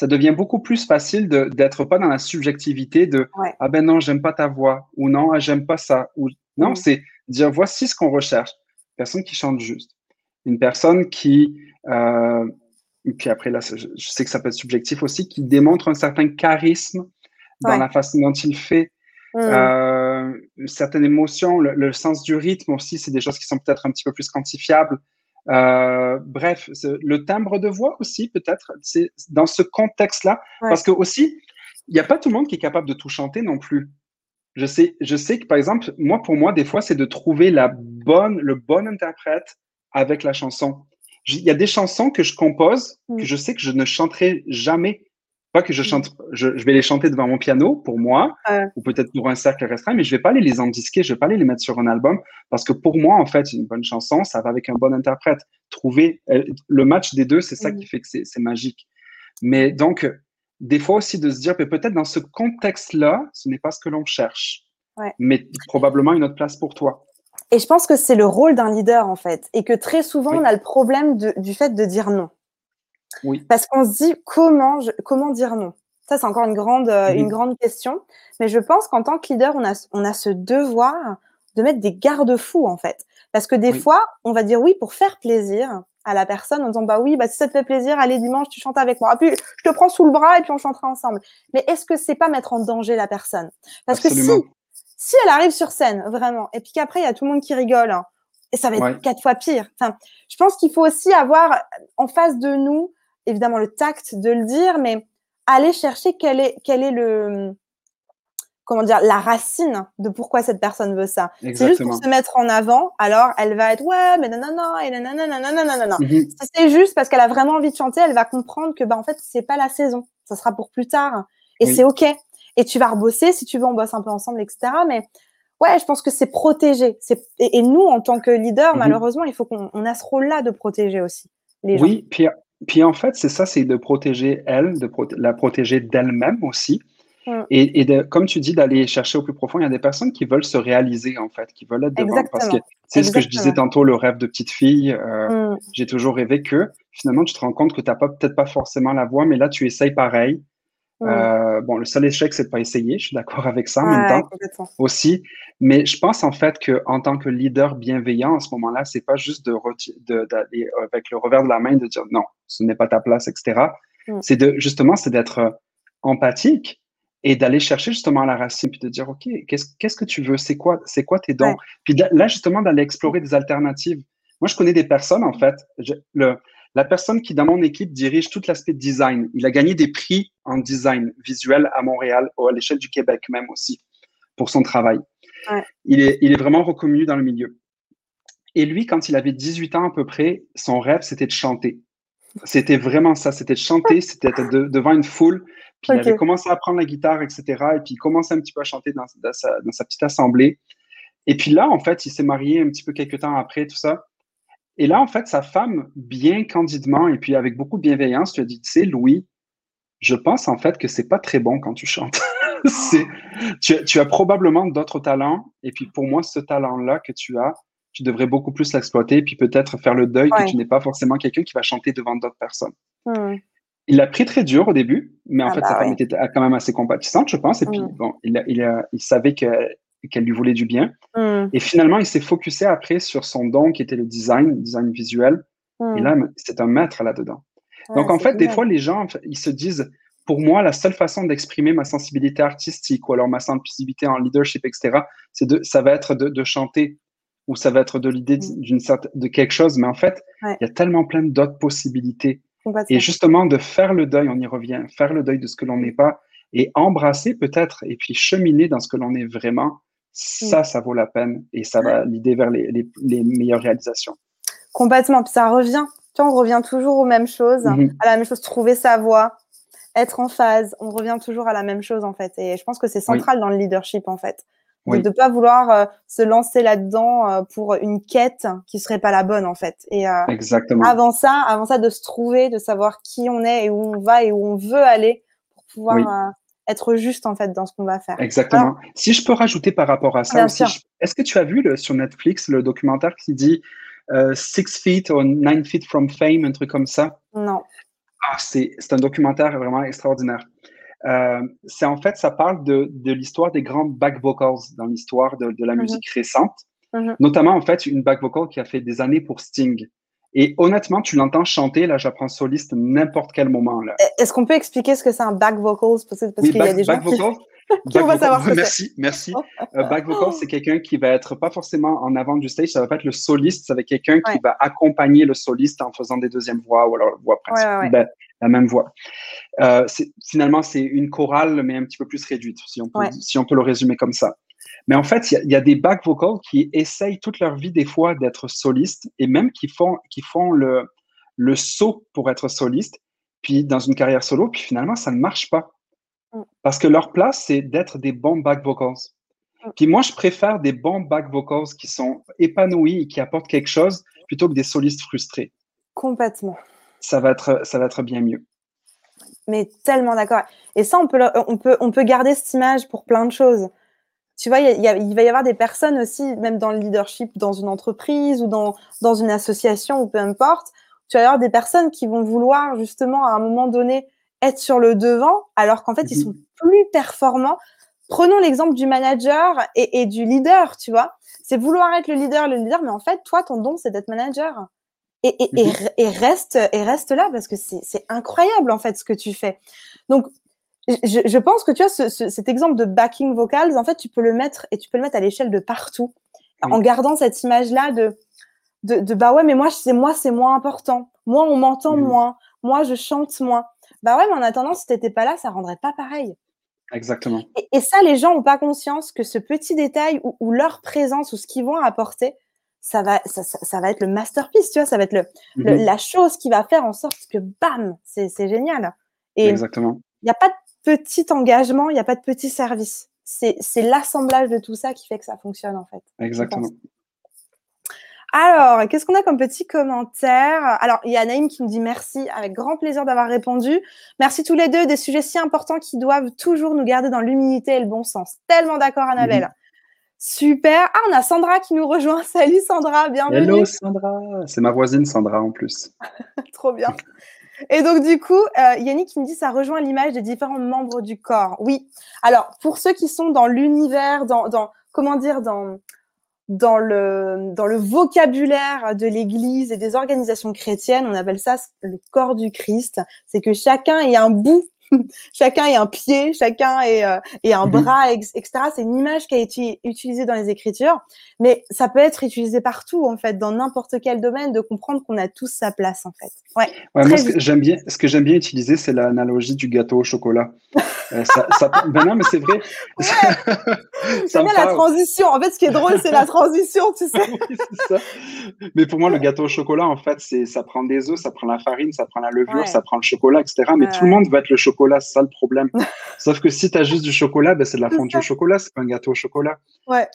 ça devient beaucoup plus facile d'être pas dans la subjectivité de ah ben non j'aime pas ta voix ou non ah, j'aime pas ça ou non mm. c'est dire voici ce qu'on recherche. Personne qui chante juste. Une personne qui euh, et puis après là je sais que ça peut être subjectif aussi qui démontre un certain charisme dans la façon dont il fait. Mm. euh, une certaine émotion le, sens du rythme aussi c'est des choses qui sont peut-être un petit peu plus quantifiables euh, bref, le timbre de voix aussi, peut-être, c'est dans ce contexte-là. Parce que aussi, il n'y a pas tout le monde qui est capable de tout chanter non plus. Je sais, je sais que, par exemple, moi, pour moi, des fois, c'est de trouver la bonne, le bon interprète avec la chanson. Il y a des chansons que je compose que mm. je sais que je ne chanterai jamais pas que je chante, je, vais les chanter devant mon piano pour moi, ou peut-être pour un cercle restreint, mais je vais pas aller les endisquer, je vais pas aller les mettre sur un album, parce que pour moi, en fait, une bonne chanson, ça va avec un bon interprète. Trouver euh, le match des deux, c'est ça qui fait que c'est magique. Mais donc, des fois aussi de se dire, peut-être dans ce contexte-là, ce n'est pas ce que l'on cherche, mais probablement une autre place pour toi. Et je pense que c'est le rôle d'un leader, en fait, et que très souvent, on a le problème du fait de dire non. Parce qu'on se dit comment, comment dire non? Ça, c'est encore une grande, euh, une grande question. Mais je pense qu'en tant que leader, on a, on a ce devoir de mettre des garde-fous, en fait. Parce que des fois, on va dire oui pour faire plaisir à la personne en disant bah oui, bah, si ça te fait plaisir, allez dimanche, tu chantes avec moi. puis, je te prends sous le bras et puis on chantera ensemble. Mais est-ce que c'est pas mettre en danger la personne? Parce que si, si elle arrive sur scène, vraiment, et puis qu'après, il y a tout le monde qui rigole, hein, et ça va être quatre fois pire. Enfin, je pense qu'il faut aussi avoir en face de nous, évidemment, le tact de le dire, mais aller chercher quel est, quel est le, comment dire, la racine de pourquoi cette personne veut ça. C'est juste pour se mettre en avant, alors elle va être ouais, mais non, non, non, et non, non, non, non, non, non, non. Si c'est juste parce qu'elle a vraiment envie de chanter, elle va comprendre que, bah, en fait, c'est pas la saison. Ça sera pour plus tard. Et c'est OK. Et tu vas rebosser, si tu veux, on bosse un peu ensemble, etc. Mais ouais, je pense que c'est protéger. Et, et, nous, en tant que leader, malheureusement, il faut qu'on a ce rôle-là de protéger aussi les gens. Oui, puis, puis en fait, c'est ça, c'est de protéger elle, de la protéger d'elle-même aussi. Mm. Et, de, comme tu dis, d'aller chercher au plus profond, il y a des personnes qui veulent se réaliser, en fait, qui veulent être devant. Parce que c'est ce que je disais tantôt, le rêve de petite fille. Euh, mm. J'ai toujours rêvé que finalement, tu te rends compte que tu n'as peut-être pas forcément la voix, mais là, tu essayes pareil. Mm. Euh, bon, le seul échec, c'est de pas essayer. Je suis d'accord avec ça en même temps aussi. Mais je pense en fait que en tant que leader bienveillant, à ce moment-là, c'est pas juste de d'aller avec le revers de la main de dire non, ce n'est pas ta place, etc. C'est de justement, c'est d'être empathique et d'aller chercher justement la racine, puis de dire, OK, qu'est-ce que tu veux? C'est quoi, c'est quoi tes dons? Puis là, justement, d'aller explorer des alternatives. Moi, je connais des personnes, en fait. le, la personne qui, dans mon équipe, dirige tout l'aspect design. Il a gagné des prix en design visuel à Montréal, à l'échelle du Québec même aussi, pour son travail. Il, est, il est vraiment reconnu dans le milieu. Et lui, quand il avait 18 ans à peu près, son rêve, c'était de chanter. C'était vraiment ça, c'était de chanter, (laughs) c'était devant une foule. Puis il avait commencé à prendre la guitare, etc. Et puis il commençait un petit peu à chanter dans, sa, petite assemblée. Et puis là, en fait, il s'est marié un petit peu quelques temps après, tout ça. Et là, en fait, sa femme, bien candidement et puis avec beaucoup de bienveillance, lui a dit, tu sais, Louis, je pense en fait que c'est pas très bon quand tu chantes. (laughs) tu, tu, as probablement d'autres talents. Et puis pour moi, ce talent-là que tu as, tu devrais beaucoup plus l'exploiter. Et puis peut-être faire le deuil que tu n'es pas forcément quelqu'un qui va chanter devant d'autres personnes. Mmh. Il l'a pris très dur au début, mais en ah fait, sa bah femme était quand même assez compatissante, je pense. Et puis, mm. bon, il, il, il savait qu'elle lui voulait du bien. Mm. Et finalement, il s'est focusé après sur son don qui était le design, le design visuel. Et mm. là, c'est un maître là-dedans. Donc, en fait, des fois, les gens, ils se disent, pour moi, la seule façon d'exprimer ma sensibilité artistique ou alors ma sensibilité en leadership, etc., c'est de, ça va être de, de, chanter ou ça va être de l'idée d'une certaine, de quelque chose. Mais en fait, il y a tellement plein d'autres possibilités. Et justement, de faire le deuil, on y revient, faire le deuil de ce que l'on n'est pas et embrasser peut-être et puis cheminer dans ce que l'on est vraiment, ça, ça vaut la peine et ça va l'idée vers les, les, meilleures réalisations. Complètement. Puis ça revient. Tu vois, on revient toujours aux mêmes choses, mm-hmm. à la même chose, trouver sa voie, être en phase. On revient toujours à la même chose en fait. Et je pense que c'est central dans le leadership en fait de ne pas vouloir euh, se lancer là-dedans euh, pour une quête qui serait pas la bonne en fait. Et euh, Exactement. avant ça, avant ça, de se trouver, de savoir qui on est et où on va et où on veut aller pour pouvoir être juste en fait dans ce qu'on va faire. Exactement. si je peux rajouter par rapport à ça aussi, est-ce que tu as vu le, sur Netflix le documentaire qui dit Six Feet or Nine Feet from Fame, un truc comme ça? Non. Ah, c'est un documentaire vraiment extraordinaire. Euh, c'est en fait, ça parle de, de l'histoire des grands back vocals dans l'histoire de, de, la mhm. musique récente, mhm. notamment en fait une back vocal qui a fait des années pour Sting. Et honnêtement, tu l'entends chanter, là, j'apprends soliste n'importe quel moment. Là. Est-ce qu'on peut expliquer ce que c'est un back vocals? Parce, parce qu'il y a des gens qui... (laughs) qui back savoir ce merci, merci. Euh, back vocal, c'est quelqu'un qui va être pas forcément en avant du stage, ça va pas être le soliste, ça va être quelqu'un qui va accompagner le soliste en faisant des deuxièmes voix ou alors voix principale, ben, la même voix. Euh, finalement, c'est une chorale, mais un petit peu plus réduite, si on peut, si on peut le résumer comme ça. Mais en fait, il y, a des back vocals qui essayent toute leur vie, des fois, d'être solistes et même qui font, qui font le, le saut pour être soliste, puis dans une carrière solo, puis finalement, ça ne marche pas. Mm. Parce que leur place, c'est d'être des bons back vocals. Mm. Puis moi, je préfère des bons back vocals qui sont épanouis et qui apportent quelque chose plutôt que des solistes frustrés. Complètement. Ça va être, ça va être bien mieux mais tellement d'accord. Et ça, on peut, on, peut, on peut garder cette image pour plein de choses. Tu vois, il, va y avoir des personnes aussi, même dans le leadership, dans une entreprise ou dans, dans une association ou peu importe, tu vas y avoir des personnes qui vont vouloir justement à un moment donné être sur le devant, alors qu'en fait, ils sont plus performants. Prenons l'exemple du manager et, et, du leader, tu vois. C'est vouloir être le leader, le leader, mais en fait, toi, ton don, c'est d'être manager et, et, mhm. et, reste et reste là parce que c'est incroyable en fait ce que tu fais. Donc je, je pense que tu ce, cet exemple de backing vocals, en fait tu peux le mettre et tu peux le mettre à l'échelle de partout en gardant cette image là de de, bah ouais, mais moi, c'est moi, c'est moins important. Moi, on m'entend moins. Moi, je chante moins. Bah ouais, mais en attendant, si t'étais pas là, ça rendrait pas pareil. Exactement. Et, ça, les gens n'ont pas conscience que ce petit détail ou, leur présence ou ce qu'ils vont apporter, ça va, ça, va être le masterpiece, tu vois, ça va être le, mmh la chose qui va faire en sorte que, bam, c'est génial. Et Exactement. Il n'y a pas de petit engagement, il n'y a pas de petit service. C'est l'assemblage de tout ça qui fait que ça fonctionne, en fait. Exactement. Alors, qu'est-ce qu'on a comme petit commentaire? Alors, il y a Naïm qui nous dit merci, avec grand plaisir d'avoir répondu. Merci tous les deux, des sujets si importants qui doivent toujours nous garder dans l'humilité et le bon sens. Tellement d'accord, Annabelle. Mhm. Super. Ah, on a Sandra qui nous rejoint. (laughs) Salut Sandra, bienvenue. Hello Sandra. C'est ma voisine Sandra en plus. (laughs) Trop bien. (laughs) Et donc, du coup, euh, Yannick qui me dit ça rejoint l'image des différents membres du corps. Oui. Alors, pour ceux qui sont dans l'univers, dans, dans, comment dire, dans, dans le, dans le vocabulaire de l'Église et des organisations chrétiennes, on appelle ça le corps du Christ. C'est que chacun ait un bout (laughs) chacun est un pied, chacun est, euh, un mhm. bras, etc. C'est une image qui a été utilisée dans les Écritures, mais ça peut être utilisé partout, en fait, dans n'importe quel domaine, de comprendre qu'on a tous sa place, en fait. Ouais. moi, ce que j'aime bien, ce que j'aime bien utiliser, c'est l'analogie du gâteau au chocolat. Euh, ça, ben non, mais c'est vrai. (laughs) c'est bien la transition. En fait, ce qui est drôle, c'est la transition, tu (laughs) sais. oui, ça. Mais pour moi, le gâteau au chocolat, en fait, c'est ça prend des œufs, ça prend la farine, ça prend la levure, ça prend le chocolat, etc. Mais tout le monde va être le chocolat c'est ça le problème. (laughs) Sauf que si tu as juste du chocolat, ben, c'est de la fondue au chocolat, c'est pas un gâteau au chocolat.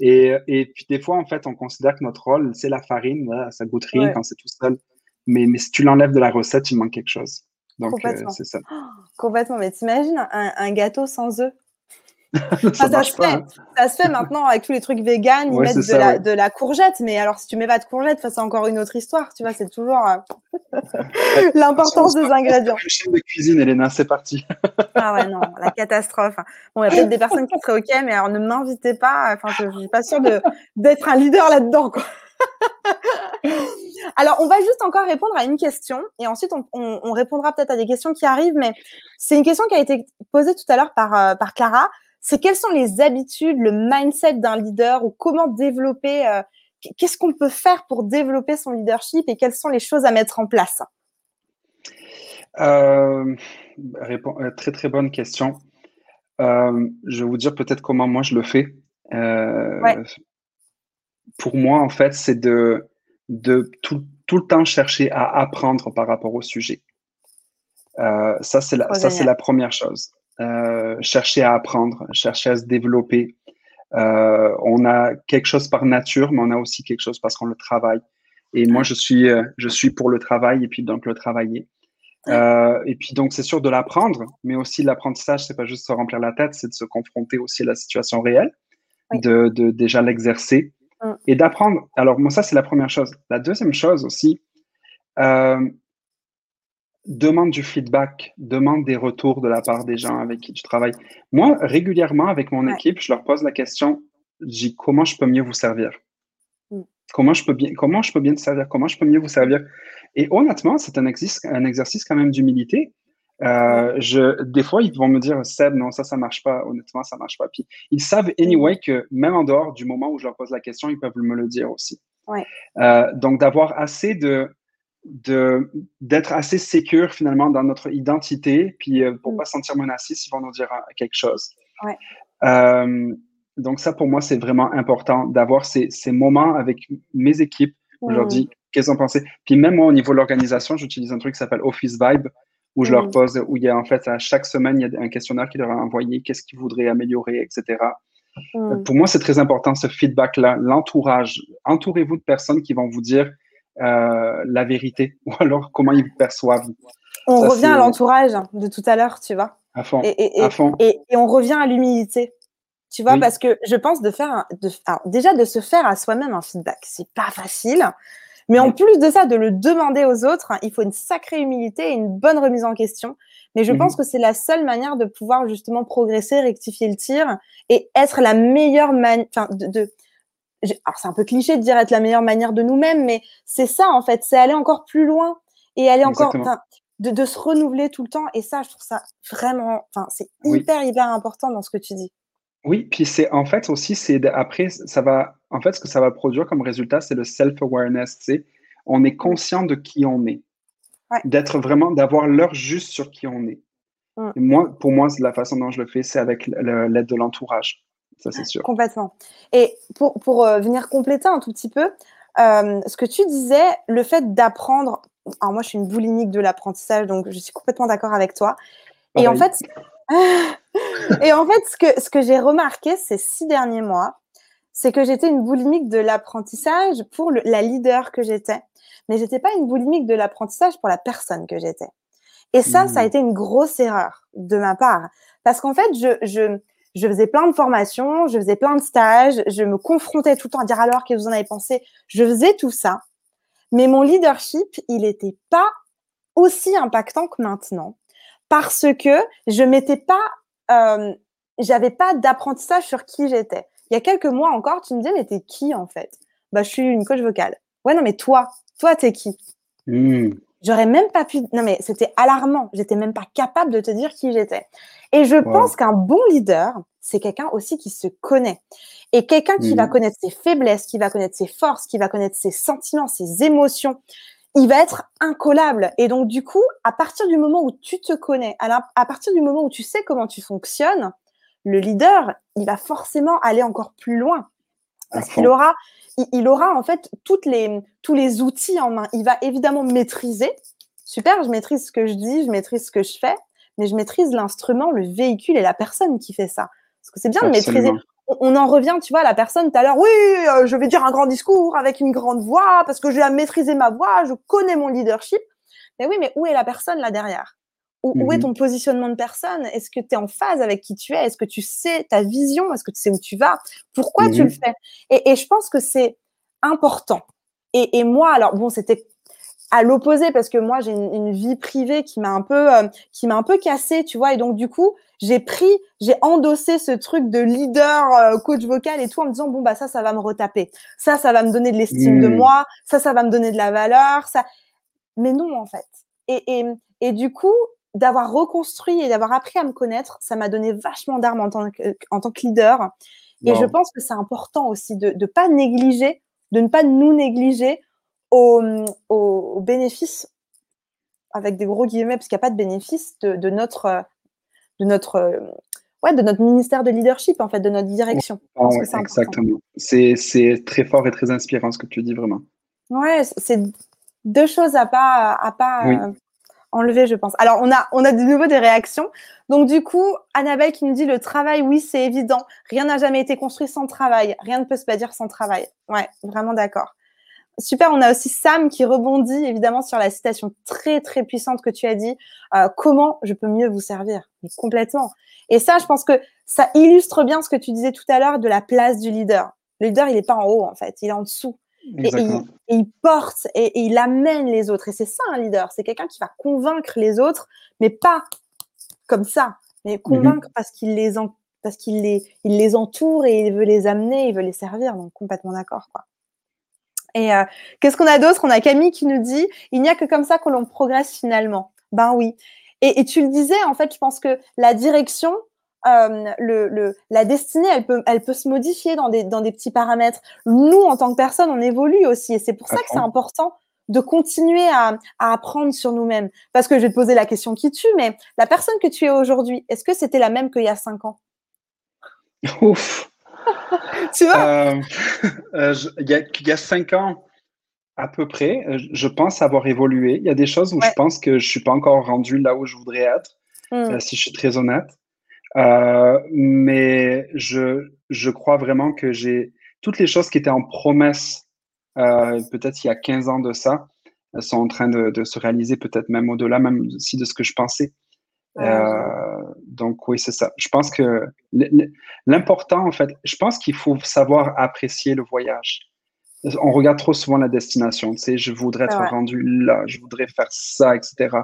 Et, et, puis des fois, en fait, on considère que notre rôle, c'est la farine, ça goûte rien quand c'est tout seul. Mais, mais si tu l'enlèves de la recette, il manque quelque chose. Donc, euh, c'est ça. (gasps) complètement. Mais t'imagines un, un gâteau sans œufs? (laughs) ça, se fait. Hein. ça, se fait. maintenant avec tous les trucs véganes, ils mettent de, la, courgette. Mais alors, si tu mets pas de courgette, c'est encore une autre histoire. Tu vois, c'est toujours euh, (laughs) l'importance des ingrédients. Chaîne de cuisine, Elena, c'est parti. ah ouais, non, la catastrophe. Bon, il y a peut-être des personnes qui seraient OK, mais alors ne m'invitez pas. Enfin, je, ne suis pas sûre d'être un leader là-dedans. (laughs) Alors, on va juste encore répondre à une question et ensuite on, répondra peut-être à des questions qui arrivent, mais c'est une question qui a été posée tout à l'heure par, euh, par Clara c'est quelles sont les habitudes, le mindset d'un leader ou comment développer, euh, qu'est-ce qu'on peut faire pour développer son leadership et quelles sont les choses à mettre en place? Euh, euh, Très très bonne question. je vais vous dire peut-être comment moi je le fais. Pour moi, en fait, c'est de, de tout, le temps chercher à apprendre par rapport au sujet. ça, c'est la, ça, c'est la première chose. Euh, chercher à apprendre, chercher à se développer. Euh, on a quelque chose par nature, mais on a aussi quelque chose parce qu'on le travaille. Et moi, je suis, euh, je suis pour le travail et puis donc le travailler. et puis donc, c'est sûr de l'apprendre, mais aussi l'apprentissage, c'est pas juste se remplir la tête, c'est de se confronter aussi à la situation réelle, de, de, déjà l'exercer mm. et d'apprendre. Alors, moi, ça, c'est la première chose. La deuxième chose aussi, euh, demande du feedback, demande des retours de la part des gens avec qui tu travailles. Moi, régulièrement, avec mon équipe, je leur pose la question, dis comment je peux mieux vous servir? Mm. Comment je peux bien, comment je peux bien te servir? Comment je peux mieux vous servir? Et honnêtement, c'est un exercice, un exercice quand même d'humilité. Euh, je, des fois, ils vont me dire, Seb, non, ça, ça marche pas. Honnêtement, ça marche pas. Puis, ils savent anyway que même en dehors du moment où je leur pose la question, ils peuvent me le dire aussi. Euh, donc, d'avoir assez de d'être assez sécure finalement dans notre identité, puis euh, pour ne mm. pas se sentir menacé s'ils vont nous dire euh, quelque chose. Euh, donc ça, pour moi, c'est vraiment important d'avoir ces, ces, moments avec mes équipes où je leur dis mm. qu'est-ce qu'ils ont pensé. Puis même moi, au niveau de l'organisation, j'utilise un truc qui s'appelle Office Vibe, où je leur mm. pose, où il y a en fait à chaque semaine, il y a un questionnaire qui leur a envoyé, qu'est-ce qu'ils voudraient améliorer, etc. Pour moi, c'est très important ce feedback-là, l'entourage. Entourez-vous de personnes qui vont vous dire euh, la vérité (laughs) ou alors comment ils perçoivent. On revient à l'entourage de tout à l'heure, tu vois. À fond. Et, à fond. et, on revient à l'humilité. Tu vois, parce que je pense de faire, de, déjà de se faire à soi-même un feedback, c'est pas facile. Mais en plus de ça, de le demander aux autres, il faut une sacrée humilité et une bonne remise en question. Mais je pense mhm. que c'est la seule manière de pouvoir justement progresser, rectifier le tir et être la meilleure manière, de, alors c'est un peu cliché de dire être la meilleure manière de nous-mêmes, mais c'est ça en fait, c'est aller encore plus loin et aller encore de, se renouveler tout le temps. Et ça, je trouve ça vraiment, enfin, c'est hyper hyper important dans ce que tu dis. Oui, puis c'est en fait aussi, c'est après, ça va, en fait, ce que ça va produire comme résultat, c'est le self-awareness, tu sais, on est conscient de qui on est. D'être vraiment, d'avoir l'heure juste sur qui on est. Mm. moi, pour moi, la façon dont je le fais, c'est avec l'aide de l'entourage. Ça, c'est sûr. Complètement. Et pour, pour euh, venir compléter un tout petit peu, euh, ce que tu disais, le fait d'apprendre. Alors, moi, je suis une boulimique de l'apprentissage, donc je suis complètement d'accord avec toi. Et en fait, (laughs) et en fait, ce que, ce que j'ai remarqué ces six derniers mois, c'est que j'étais une boulimique de l'apprentissage pour la leader que j'étais. Mais j'étais pas une boulimique de l'apprentissage pour la personne que j'étais. Et ça, ça a mmh. été une grosse erreur de ma part. Parce qu'en fait, je, je, je faisais plein de formations, je faisais plein de stages, je me confrontais tout le temps à dire alors que vous en avez pensé? Je faisais tout ça. Mais mon leadership, il n'était pas aussi impactant que maintenant parce que je m'étais pas, euh, j'avais pas d'apprentissage sur qui j'étais. Il y a quelques mois encore, tu me disais, mais t'es qui en fait? Bah, je suis une coach vocale. Ouais, non, mais toi, toi, t'es qui? Mmh. J'aurais même pas pu. Non, mais c'était alarmant. J'étais même pas capable de te dire qui j'étais. Et je pense qu'un bon leader, c'est quelqu'un aussi qui se connaît. Et quelqu'un qui va connaître ses faiblesses, qui va connaître ses forces, qui va connaître ses sentiments, ses émotions, il va être incollable. Et donc, du coup, à partir du moment où tu te connais, à, partir du moment où tu sais comment tu fonctionnes, le leader, il va forcément aller encore plus loin. Parce qu'il aura, il, aura en fait toutes les, tous les outils en main. Il va évidemment maîtriser. Super, je maîtrise ce que je dis, je maîtrise ce que je fais, mais je maîtrise l'instrument, le véhicule et la personne qui fait ça. Parce que c'est bien de maîtriser. On en revient, tu vois, la personne tout à l'heure, oui, euh, je vais dire un grand discours avec une grande voix parce que je vais maîtriser ma voix, je connais mon leadership. Mais oui, mais où est la personne là derrière? Où, est mhm. ton positionnement de personne? Est-ce que tu es en phase avec qui tu es? Est-ce que tu sais ta vision? Est-ce que tu sais où tu vas? Pourquoi tu le mhm. fais? Et, je pense que c'est important. Et, moi, alors bon, c'était à l'opposé parce que moi j'ai une, vie privée qui m'a un peu euh, qui m'a un peu cassée, tu vois? Et donc du coup, j'ai pris, j'ai endossé ce truc de leader, euh, coach vocal et tout en me disant bon bah ça, ça va me retaper. Ça, ça va me donner de l'estime de mmh. moi. Ça, ça va me donner de la valeur. Ça, mais non en fait. Et, et, et du coup, d'avoir reconstruit et d'avoir appris à me connaître, ça m'a donné vachement d'armes en tant que, en tant que leader. Et je pense que c'est important aussi de ne pas négliger, de ne pas nous négliger aux, aux, bénéfices, avec des gros guillemets, parce qu'il n'y a pas de bénéfice de, de notre, de notre ouais, de notre ministère de leadership, en fait, de notre direction. exactement. C'est très fort et très inspirant ce que tu dis vraiment. Ouais, c'est deux choses à pas, à pas enlever, je pense. Alors, on a, on a de nouveau des réactions. Donc, du coup, Annabelle qui nous dit le travail, oui, c'est évident. Rien n'a jamais été construit sans travail. Rien ne peut se dire sans travail. Ouais, vraiment d'accord. Super, on a aussi Sam qui rebondit évidemment sur la citation très très puissante que tu as dit. Euh, comment je peux mieux vous servir? Complètement. Et ça, je pense que ça illustre bien ce que tu disais tout à l'heure de la place du leader. Le leader, il n'est pas en haut en fait, il est en dessous. Et, il, porte et, il amène les autres. Et c'est ça un leader, c'est quelqu'un qui va convaincre les autres, mais pas comme ça, mais mhm. convaincre parce qu'il les, parce qu'il les, il les entoure et il veut les amener, il veut les servir. Donc complètement d'accord. Quoi. Et euh, qu'est-ce qu'on a d'autre? On a Camille qui nous dit il n'y a que comme ça que l'on progresse finalement. Ben oui. Et, tu le disais, en fait, je pense que la direction, euh, le, la destinée, elle peut, elle peut se modifier dans des, dans des petits paramètres. Nous, en tant que personne, on évolue aussi. Et c'est pour ça que c'est important de continuer à, à apprendre sur nous-mêmes. Parce que je vais te poser la question qui tue, mais la personne que tu es aujourd'hui, est-ce que c'était la même qu'il y a cinq ans? (laughs) Ouf tu vois? Euh, (laughs) euh, Il y, a cinq ans, à peu près, je pense avoir évolué. Il y a des choses où je pense que je ne suis pas encore rendu là où je voudrais être, hmm. si je suis très honnête. Mais je, je crois vraiment que j'ai toutes les choses qui étaient en promesse, peut-être il y a 15 ans de ça, sont en train de, de se réaliser, peut-être même au-delà, même aussi de ce que je pensais. Euh, donc oui, c'est ça. Je pense que l'important, en fait, je pense qu'il faut savoir apprécier le voyage. On regarde trop souvent la destination, tu sais, je voudrais être rendu là, je voudrais faire ça, etc.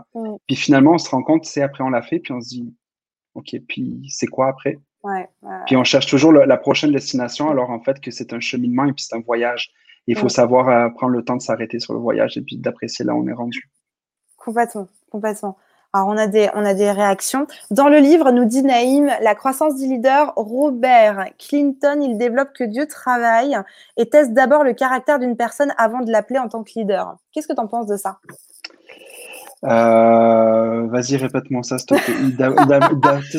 Puis finalement, on se rend compte, c'est après on l'a fait, puis on se dit, ok, puis c'est quoi après? Puis on cherche toujours la prochaine destination, alors en fait que c'est un cheminement et puis c'est un voyage. Il faut savoir euh, prendre le temps de s'arrêter sur le voyage et puis d'apprécier là où on est rendu. Complètement, complètement. Alors, on a, des, on a des réactions. Dans le livre, nous dit Naïm, la croissance du leader, Robert Clinton, il développe que Dieu travaille et teste d'abord le caractère d'une personne avant de l'appeler en tant que leader. Qu'est-ce que tu en penses de ça? Euh, Vas-y, répète-moi ça, s'il te plaît.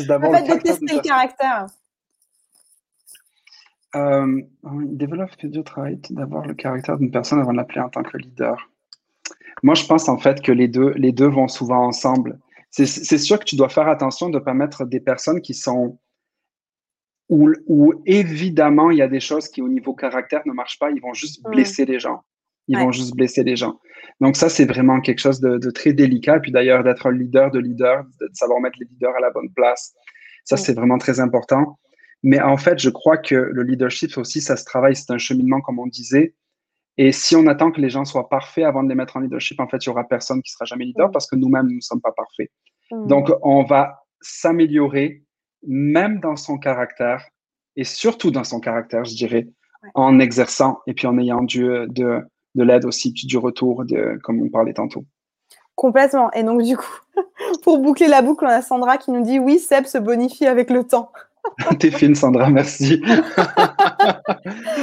D'abord le caractère. le caractère. Euh, il développe que Dieu travaille d'abord le caractère d'une personne avant de l'appeler en tant que leader. Moi, je pense en fait que les deux, les deux vont souvent ensemble. C'est sûr que tu dois faire attention de ne pas mettre des personnes qui sont où, où, évidemment il y a des choses qui au niveau caractère ne marchent pas, ils vont juste blesser les gens. Ils vont juste blesser les gens. Donc ça, c'est vraiment quelque chose de, de très délicat. Puis d'ailleurs, d'être un leader de leader, de savoir mettre les leaders à la bonne place, ça, c'est vraiment très important. Mais en fait, je crois que le leadership aussi, ça se travaille, c'est un cheminement, comme on disait. Et si on attend que les gens soient parfaits avant de les mettre en leadership, en fait, il y aura personne qui sera jamais leader mm. parce que nous-mêmes, nous ne sommes pas parfaits. Mm. Donc, on va s'améliorer même dans son caractère et surtout dans son caractère, je dirais, en exerçant et puis en ayant du, de, de l'aide aussi, puis du retour, de, comme on parlait tantôt. Complètement. Et donc, du coup, (laughs) pour boucler la boucle, on a Sandra qui nous dit oui, Seb se bonifie avec le temps. (laughs) T'es fine, Sandra, merci. (laughs)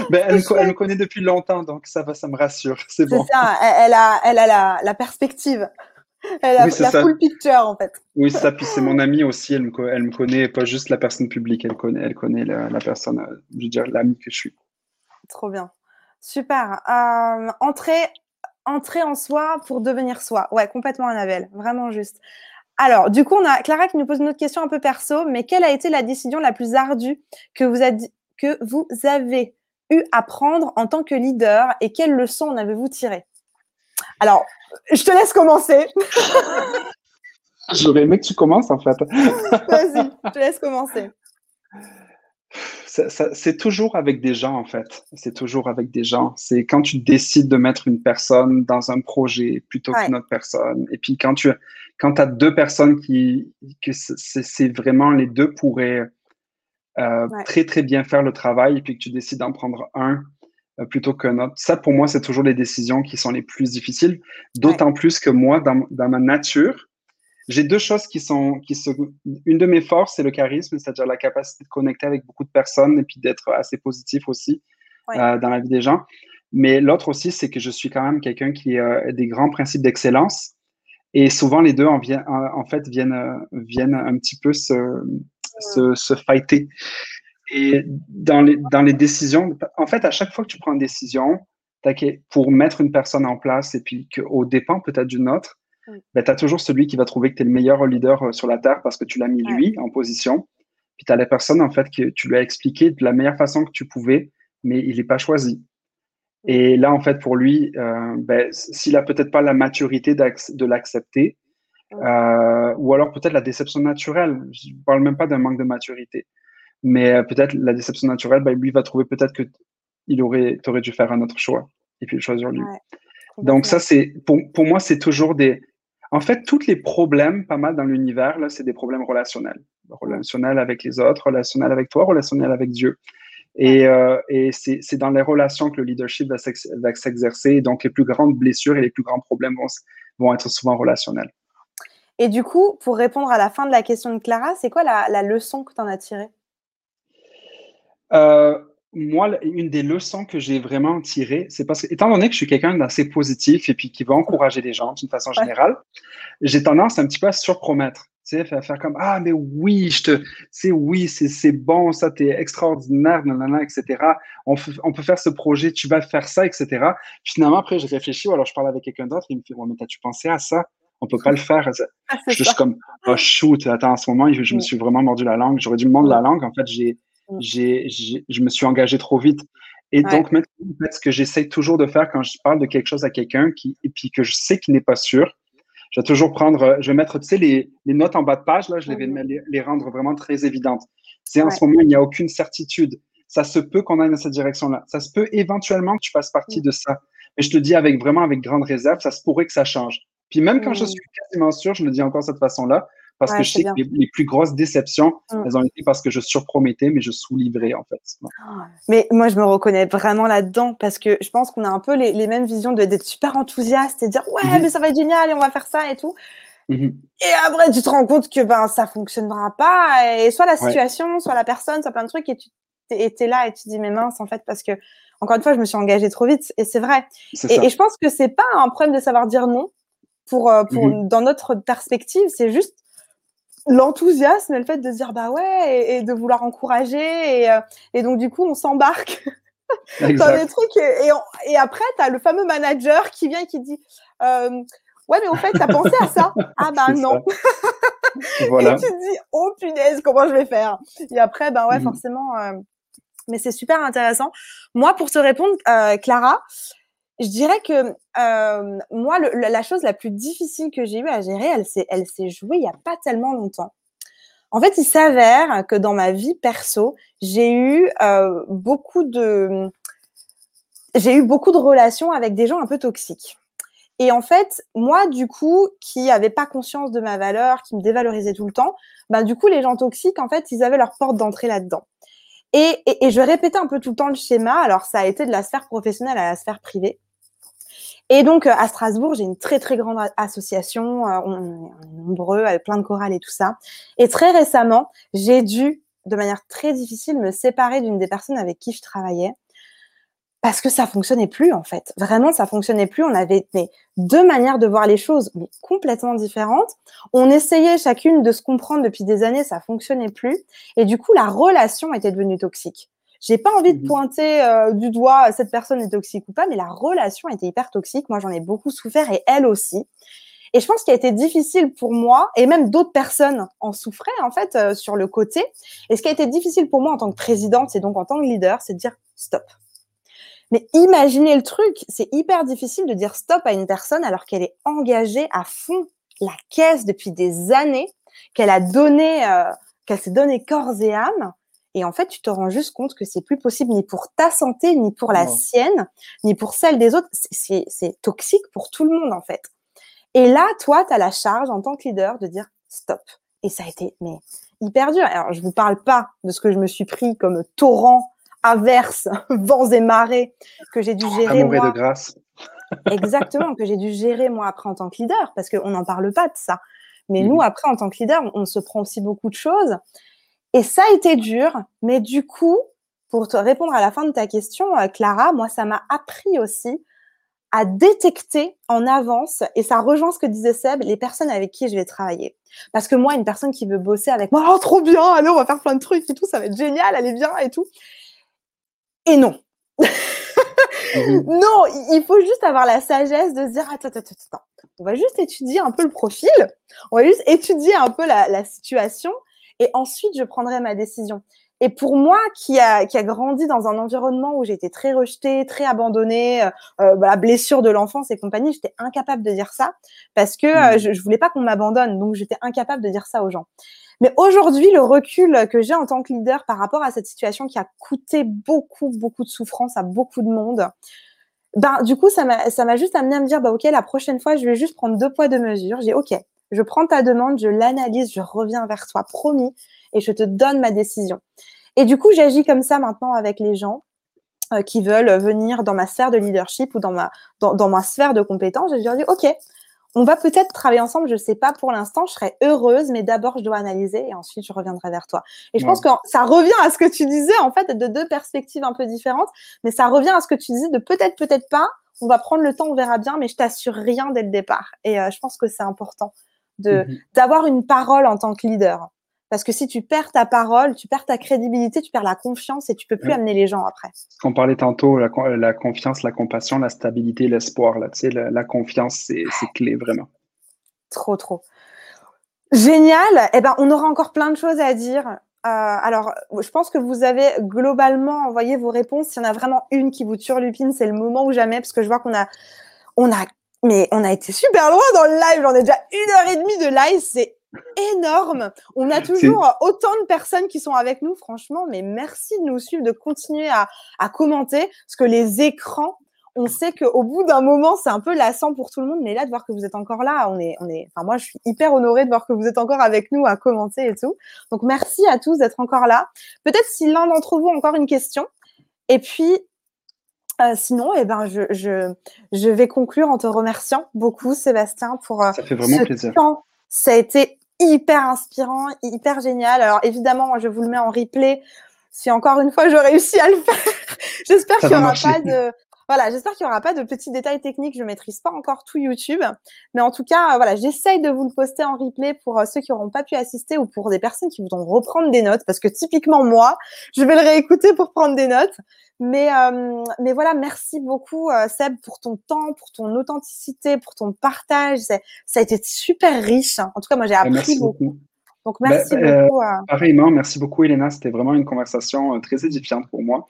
ben, elle, me, connaît depuis longtemps, donc ça va, ça me rassure. C'est bon. ça, elle, a, elle a la, perspective. Elle a la full picture, en fait. Oui, ça. Puis c'est mon amie aussi. Elle me, elle me connaît, pas juste la personne publique. Elle connaît, elle connaît la, personne, euh, je veux dire, l'amie que je suis. Trop bien. Super. Euh, entrer, entrer en soi pour devenir soi. Ouais, complètement, Annabelle. Vraiment juste. Alors, du coup, on a Clara qui nous pose une autre question un peu perso, mais quelle a été la décision la plus ardue que vous, que vous avez eu à prendre en tant que leader et quelles leçons en avez-vous tiré Alors, je te laisse commencer. (laughs) J'aurais aimé que tu commences en fait. Vas-y, je te laisse commencer c'est toujours avec des gens, en fait. C'est toujours avec des gens. C'est quand tu décides de mettre une personne dans un projet plutôt qu'une autre personne. Et puis quand tu quand as deux personnes qui, que c'est vraiment les deux pourraient euh, très, très bien faire le travail et puis que tu décides d'en prendre un euh, plutôt qu'un autre. Ça, pour moi, c'est toujours les décisions qui sont les plus difficiles. D'autant plus que moi, dans, dans ma nature, j'ai deux choses qui sont, qui se, une de mes forces, c'est le charisme, c'est-à-dire la capacité de connecter avec beaucoup de personnes et puis d'être assez positif aussi euh, dans la vie des gens. Mais l'autre aussi, c'est que je suis quand même quelqu'un qui a euh, des grands principes d'excellence. Et souvent, les deux, en, en fait, viennent, viennent un petit peu se, se, se fighter. Et dans les, dans les décisions, en fait, à chaque fois que tu prends une décision, pour mettre une personne en place et puis qu'au dépend peut-être d'une autre, ben, tu as toujours celui qui va trouver que tu es le meilleur leader euh, sur la Terre parce que tu l'as mis lui en position. Puis tu as la personne, en fait, que tu lui as expliqué de la meilleure façon que tu pouvais, mais il n'est pas choisi. Et là, en fait, pour lui, euh, ben, s'il a peut-être pas la maturité de l'accepter, euh, ou alors peut-être la déception naturelle, je ne parle même pas d'un manque de maturité, mais peut-être la déception naturelle, ben, lui va trouver peut-être que il aurait, aurais dû faire un autre choix et puis le choisir lui. Donc ça, c'est pour, pour moi, c'est toujours des, en fait, tous les problèmes, pas mal dans l'univers, là, c'est des problèmes relationnels. Relationnels avec les autres, relationnels avec toi, relationnels avec Dieu. Et, euh, et c'est dans les relations que le leadership va s'exercer. Donc, les plus grandes blessures et les plus grands problèmes vont, vont être souvent relationnels. Et du coup, pour répondre à la fin de la question de Clara, c'est quoi la, la, leçon que tu en as tirée? Euh, moi, une des leçons que j'ai vraiment tirées, c'est parce que, étant donné que je suis quelqu'un d'assez positif et puis qui va encourager les gens d'une façon générale, j'ai tendance un petit peu à surpromettre. Tu sais, faire, faire comme Ah, mais oui, je te. C'est oui, c'est bon, ça, t'es extraordinaire, nanana, etc. On, on, peut faire ce projet, tu vas faire ça, etc. finalement, après, je réfléchis ou alors je parle avec quelqu'un d'autre, il me fait Ouais, mais t'as-tu pensé à ça? On peut pas le faire. je suis comme, oh shoot, attends, en ce moment, je, me suis vraiment mordu la langue. J'aurais dû me mordre la langue. En fait, j'ai. J'ai, je me suis engagé trop vite. Et donc, maintenant, ce que j'essaie toujours de faire quand je parle de quelque chose à quelqu'un qui, et puis que je sais qu'il n'est pas sûr, je vais toujours prendre, je vais mettre, tu sais, les, les notes en bas de page, là, je vais mm-hmm. les, rendre vraiment très évidentes. C'est en ce moment, il n'y a aucune certitude. Ça se peut qu'on aille dans cette direction-là. Ça se peut éventuellement que tu fasses partie mm. de ça. Mais je te dis avec vraiment avec grande réserve, ça se pourrait que ça change. Puis même quand je mm. suis quasiment sûr, je le dis encore de cette façon-là, parce que je sais que les, plus grosses déceptions, mm. elles ont été parce que je surpromettais, mais je sous-livrais, en fait. Ah. Mais moi, je me reconnais vraiment là-dedans parce que je pense qu'on a un peu les, mêmes visions d'être super enthousiaste et de dire ouais, mm-hmm. mais ça va être génial et on va faire ça et tout. Mhm. Et après, tu te rends compte que ben, ça fonctionnera pas. Et soit la situation, soit la personne, soit plein de trucs. Et tu es là et tu dis, mais mince, en fait, parce que, encore une fois, je me suis engagée trop vite. Et c'est vrai. Et, je pense que c'est pas un problème de savoir dire non. Pour, euh, mhm. Dans notre perspective, c'est juste l'enthousiasme et le fait de dire bah ouais et, de vouloir encourager et, euh, et, donc du coup on s'embarque (laughs) dans des trucs et, et après tu as le fameux manager qui vient et qui dit euh, Ouais, mais au fait, tu as pensé à ça? (laughs) Ah bah non. (laughs) voilà. Et tu te dis, oh punaise, comment je vais faire? Et après, ben ouais, mmh forcément. Euh, mais c'est super intéressant. Moi, pour te répondre, euh, Clara, je dirais que euh, moi, la chose la plus difficile que j'ai eu à gérer, elle s'est, jouée il n'y a pas tellement longtemps. En fait, il s'avère que dans ma vie perso, j'ai eu beaucoup de, j'ai eu beaucoup de relations avec des gens un peu toxiques. Et en fait, moi, du coup, qui n'avais pas conscience de ma valeur, qui me dévalorisait tout le temps, bah, du coup, les gens toxiques, en fait, ils avaient leur porte d'entrée là-dedans. Et, et, je répétais un peu tout le temps le schéma. Alors, ça a été de la sphère professionnelle à la sphère privée. Et donc, à Strasbourg, j'ai une très, très grande association. Euh, on est nombreux, avec plein de chorales et tout ça. Et très récemment, j'ai dû, de manière très difficile, me séparer d'une des personnes avec qui je travaillais parce que ça fonctionnait plus en fait. Vraiment, ça fonctionnait plus. On avait deux manières de voir les choses, mais complètement différentes. On essayait chacune de se comprendre depuis des années, ça fonctionnait plus. Et du coup, la relation était devenue toxique. J'ai pas envie de mmh pointer euh, du doigt cette personne est toxique ou pas, mais la relation était hyper toxique. Moi, j'en ai beaucoup souffert et elle aussi. Et je pense qu'il a été difficile pour moi, et même d'autres personnes en souffraient en fait euh, sur le côté. Et ce qui a été difficile pour moi en tant que présidente et donc en tant que leader, c'est de dire stop mais imaginez le truc, c'est hyper difficile de dire stop à une personne alors qu'elle est engagée à fond la caisse depuis des années, qu'elle a donné, euh, qu'elle s'est donné corps et âme. Et en fait, tu te rends juste compte que c'est plus possible ni pour ta santé, ni pour la sienne, ni pour celle des autres. C'est toxique pour tout le monde, en fait. Et là, toi, tu as la charge en tant que leader de dire stop. Et ça a été mais hyper dur. Alors, je vous parle pas de ce que je me suis pris comme torrent averses, (laughs) vents et marées que j'ai dû gérer. moi. de grâce. Exactement, que j'ai dû gérer moi après en tant que leader, parce qu'on n'en parle pas de ça. Mais nous, mhm. après, en tant que leader, on, se prend aussi beaucoup de choses. Et ça a été dur, mais du coup, pour te répondre à la fin de ta question, euh, Clara, moi, ça m'a appris aussi à détecter en avance, et ça rejoint ce que disait Seb, les personnes avec qui je vais travailler. Parce que moi, une personne qui veut bosser avec moi, oh, trop bien, allez, on va faire plein de trucs et tout, ça va être génial, est bien et tout. Et non. Mhm. (laughs) non, il faut juste avoir la sagesse de se dire attends, attends, attends, on va juste étudier un peu le profil, on va juste étudier un peu la, situation et ensuite je prendrai ma décision. Et pour moi, qui a, qui a grandi dans un environnement où j'étais très rejetée, très abandonnée, euh, euh, la blessure de l'enfance et compagnie, j'étais incapable de dire ça parce que euh, mhm. je, je voulais pas qu'on m'abandonne, donc j'étais incapable de dire ça aux gens. Mais aujourd'hui, le recul que j'ai en tant que leader par rapport à cette situation qui a coûté beaucoup, beaucoup de souffrance à beaucoup de monde, ben, du coup, ça m'a juste amené à me dire, bah, OK, la prochaine fois, je vais juste prendre deux poids, deux mesures. J'ai, OK, je prends ta demande, je l'analyse, je reviens vers toi, promis, et je te donne ma décision. Et du coup, j'agis comme ça maintenant avec les gens euh, qui veulent venir dans ma sphère de leadership ou dans ma, dans, dans ma sphère de compétences. Je leur dis, OK, on va peut-être travailler ensemble, je ne sais pas pour l'instant, je serais heureuse, mais d'abord je dois analyser et ensuite je reviendrai vers toi. Et je pense que ça revient à ce que tu disais en fait de deux perspectives un peu différentes, mais ça revient à ce que tu disais de peut-être, peut-être pas. On va prendre le temps, on verra bien, mais je t'assure rien dès le départ. Et euh, je pense que c'est important de mhm. d'avoir une parole en tant que leader. Parce que si tu perds ta parole, tu perds ta crédibilité, tu perds la confiance et tu peux plus amener les gens après. On parlait tantôt, la, la, confiance, la compassion, la stabilité, l'espoir. Là, tu sais, la, confiance, c'est clé vraiment. Trop, trop. Génial. Eh ben, on aura encore plein de choses à dire. Euh, alors, je pense que vous avez globalement envoyé vos réponses. S'il y en a vraiment une qui vous turlupine, c'est le moment ou jamais, parce que je vois qu'on a, on a, mais on a été super loin dans le live. On est déjà une heure et demie de live. C'est énorme. On a toujours autant de personnes qui sont avec nous, franchement, mais merci de nous suivre, de continuer à, commenter, parce que les écrans, on sait qu'au bout d'un moment, c'est un peu lassant pour tout le monde, mais là, de voir que vous êtes encore là, on est, on est, enfin, moi, je suis hyper honorée de voir que vous êtes encore avec nous à commenter et tout. Donc, merci à tous d'être encore là. Peut-être si l'un d'entre vous a encore une question. Et puis, euh, sinon, eh ben, je, je, je, vais conclure en te remerciant beaucoup, Sébastien, pour Ça fait vraiment plaisir Ça a été hyper inspirant, hyper génial. Alors évidemment, moi, je vous le mets en replay. Si encore une fois je réussis à le faire, (laughs) j'espère qu'il n'y aura pas de, voilà, j'espère qu'il n'y aura pas de petits détails techniques. Je ne maîtrise pas encore tout YouTube. Mais en tout cas, voilà, j'essaye de vous le poster en replay pour euh, ceux qui n'auront pas pu assister ou pour des personnes qui voudront reprendre des notes. Parce que typiquement, moi, je vais le réécouter pour prendre des notes. Mais, euh, mais voilà, merci beaucoup, euh, Seb, pour ton temps, pour ton authenticité, pour ton partage. Ça a été super riche. En tout cas, moi, j'ai bah, appris beaucoup. Donc, merci ben, beaucoup. Pareillement, merci beaucoup, Elena. C'était vraiment une conversation très édifiante pour moi.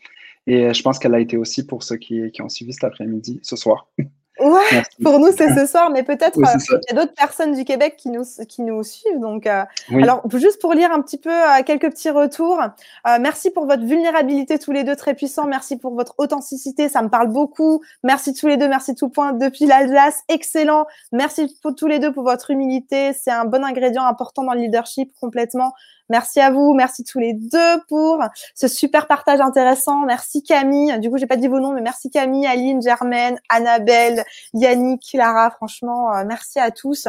Et euh, je pense qu'elle a été aussi pour ceux qui, qui ont suivi cet après-midi, ce soir. (laughs) Ouais, pour nous, c'est ce soir, mais peut-être euh, qu'il y a d'autres personnes du Québec qui nous, qui nous suivent. Donc, euh, alors, juste pour lire un petit peu quelques petits retours, merci pour votre vulnérabilité tous les deux, très puissant. Merci pour votre authenticité, ça me parle beaucoup. Merci tous les deux, merci tout point depuis l'Alsace, excellent. Merci pour tous les deux pour votre humilité, c'est un bon ingrédient important dans le leadership complètement. Merci à vous, merci tous les deux pour ce super partage intéressant. Merci Camille. Du coup, j'ai pas dit vos noms, mais merci Camille, Aline, Germaine, Annabelle, Yannick, Clara. Franchement, euh, merci à tous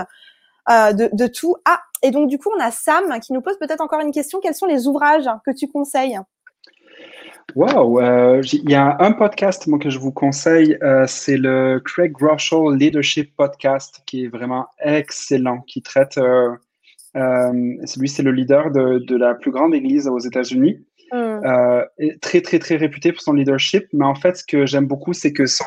euh, de, tout. Ah, et donc du coup, on a Sam qui nous pose peut-être encore une question. Quels sont les ouvrages que tu conseilles? Wow, euh, il y a un podcast moi, que je vous conseille, c'est le Craig Groeschel Leadership Podcast, qui est vraiment excellent, qui traite euh, lui, c'est le leader de, de, la plus grande église aux États-Unis. Mm. Euh, très, très, très réputé pour son leadership. Mais en fait, ce que j'aime beaucoup, c'est que son,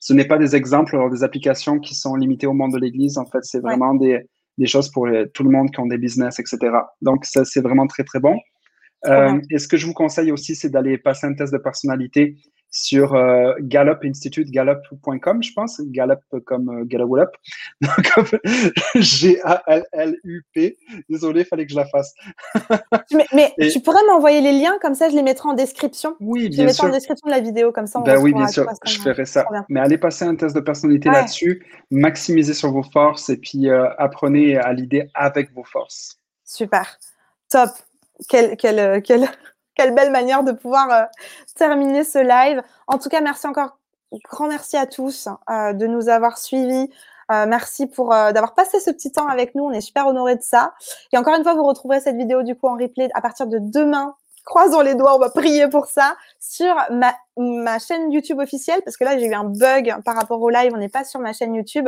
ce n'est pas des exemples, alors des applications qui sont limitées au monde de l'église. En fait, c'est vraiment des, des, choses pour tout le monde qui ont des business, etc. Donc, ça, c'est vraiment très, très bon. Euh, et ce que je vous conseille aussi, c'est d'aller passer un test de personnalité sur euh, Gallup Institute, gallup.com, je pense, Gallup comme euh, Gallup, G-A-L-L-U-P. (laughs) Désolé, il fallait que je la fasse. mais, tu pourrais m'envoyer les liens, comme ça je les mettrai en description. Oui, bien je les en description de la vidéo, comme ça on ben Oui, bien sûr, je ferai ça. Mais allez passer un test de personnalité là-dessus, maximisez sur vos forces et puis euh, apprenez à l'idée avec vos forces. Super, top. Quel, quel, quel, quelle belle manière de pouvoir euh, terminer ce live. En tout cas, merci encore, grand merci à tous euh, de nous avoir suivis. Euh, merci pour d'avoir passé ce petit temps avec nous. On est super honorés de ça. Et encore une fois, vous retrouverez cette vidéo du coup en replay à partir de demain. Croisons les doigts, on va prier pour ça sur ma, chaîne YouTube officielle parce que là j'ai eu un bug par rapport au live. On n'est pas sur ma chaîne YouTube,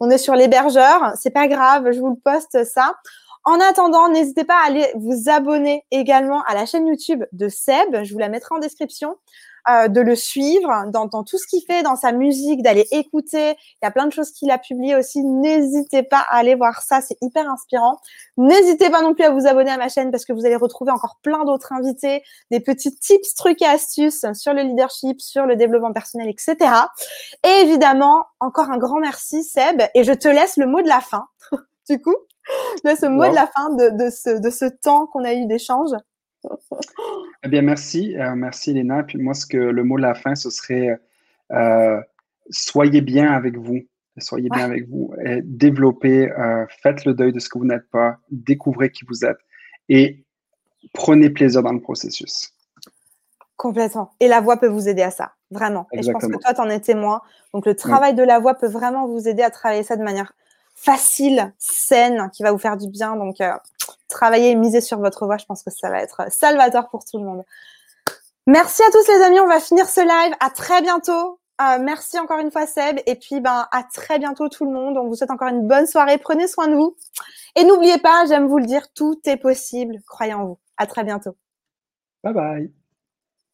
on est sur l'hébergeur. C'est pas grave, je vous le poste ça. En attendant, n'hésitez pas à aller vous abonner également à la chaîne YouTube de Seb. Je vous la mettrai en description. Euh, de le suivre dans, tout ce qu'il fait, dans sa musique, d'aller écouter. Il y a plein de choses qu'il a publiées aussi. N'hésitez pas à aller voir ça, c'est hyper inspirant. N'hésitez pas non plus à vous abonner à ma chaîne parce que vous allez retrouver encore plein d'autres invités, des petits tips, trucs et astuces sur le leadership, sur le développement personnel, etc. Et évidemment, encore un grand merci Seb. Et je te laisse le mot de la fin. (laughs) du coup de ce mot de la fin de, de, ce, de ce temps qu'on a eu d'échange. Eh bien, merci. Euh, merci, Léna. Puis moi, ce que le mot de la fin, ce serait euh, soyez bien avec vous. Soyez bien avec vous. développez, euh, faites le deuil de ce que vous n'êtes pas, découvrez qui vous êtes et prenez plaisir dans le processus. Complètement. Et la voix peut vous aider à ça, vraiment. Et je pense que toi, tu en es témoin. Donc, le travail de la voix peut vraiment vous aider à travailler ça de manière facile, saine, qui va vous faire du bien. Donc, euh, travaillez misez sur votre voix. Je pense que ça va être salvateur pour tout le monde. Merci à tous les amis. On va finir ce live. À très bientôt. Euh, merci encore une fois Seb. Et puis, ben, à très bientôt tout le monde. On vous souhaite encore une bonne soirée. Prenez soin de vous. Et n'oubliez pas, j'aime vous le dire, tout est possible. Croyez en vous. À très bientôt. Bye bye.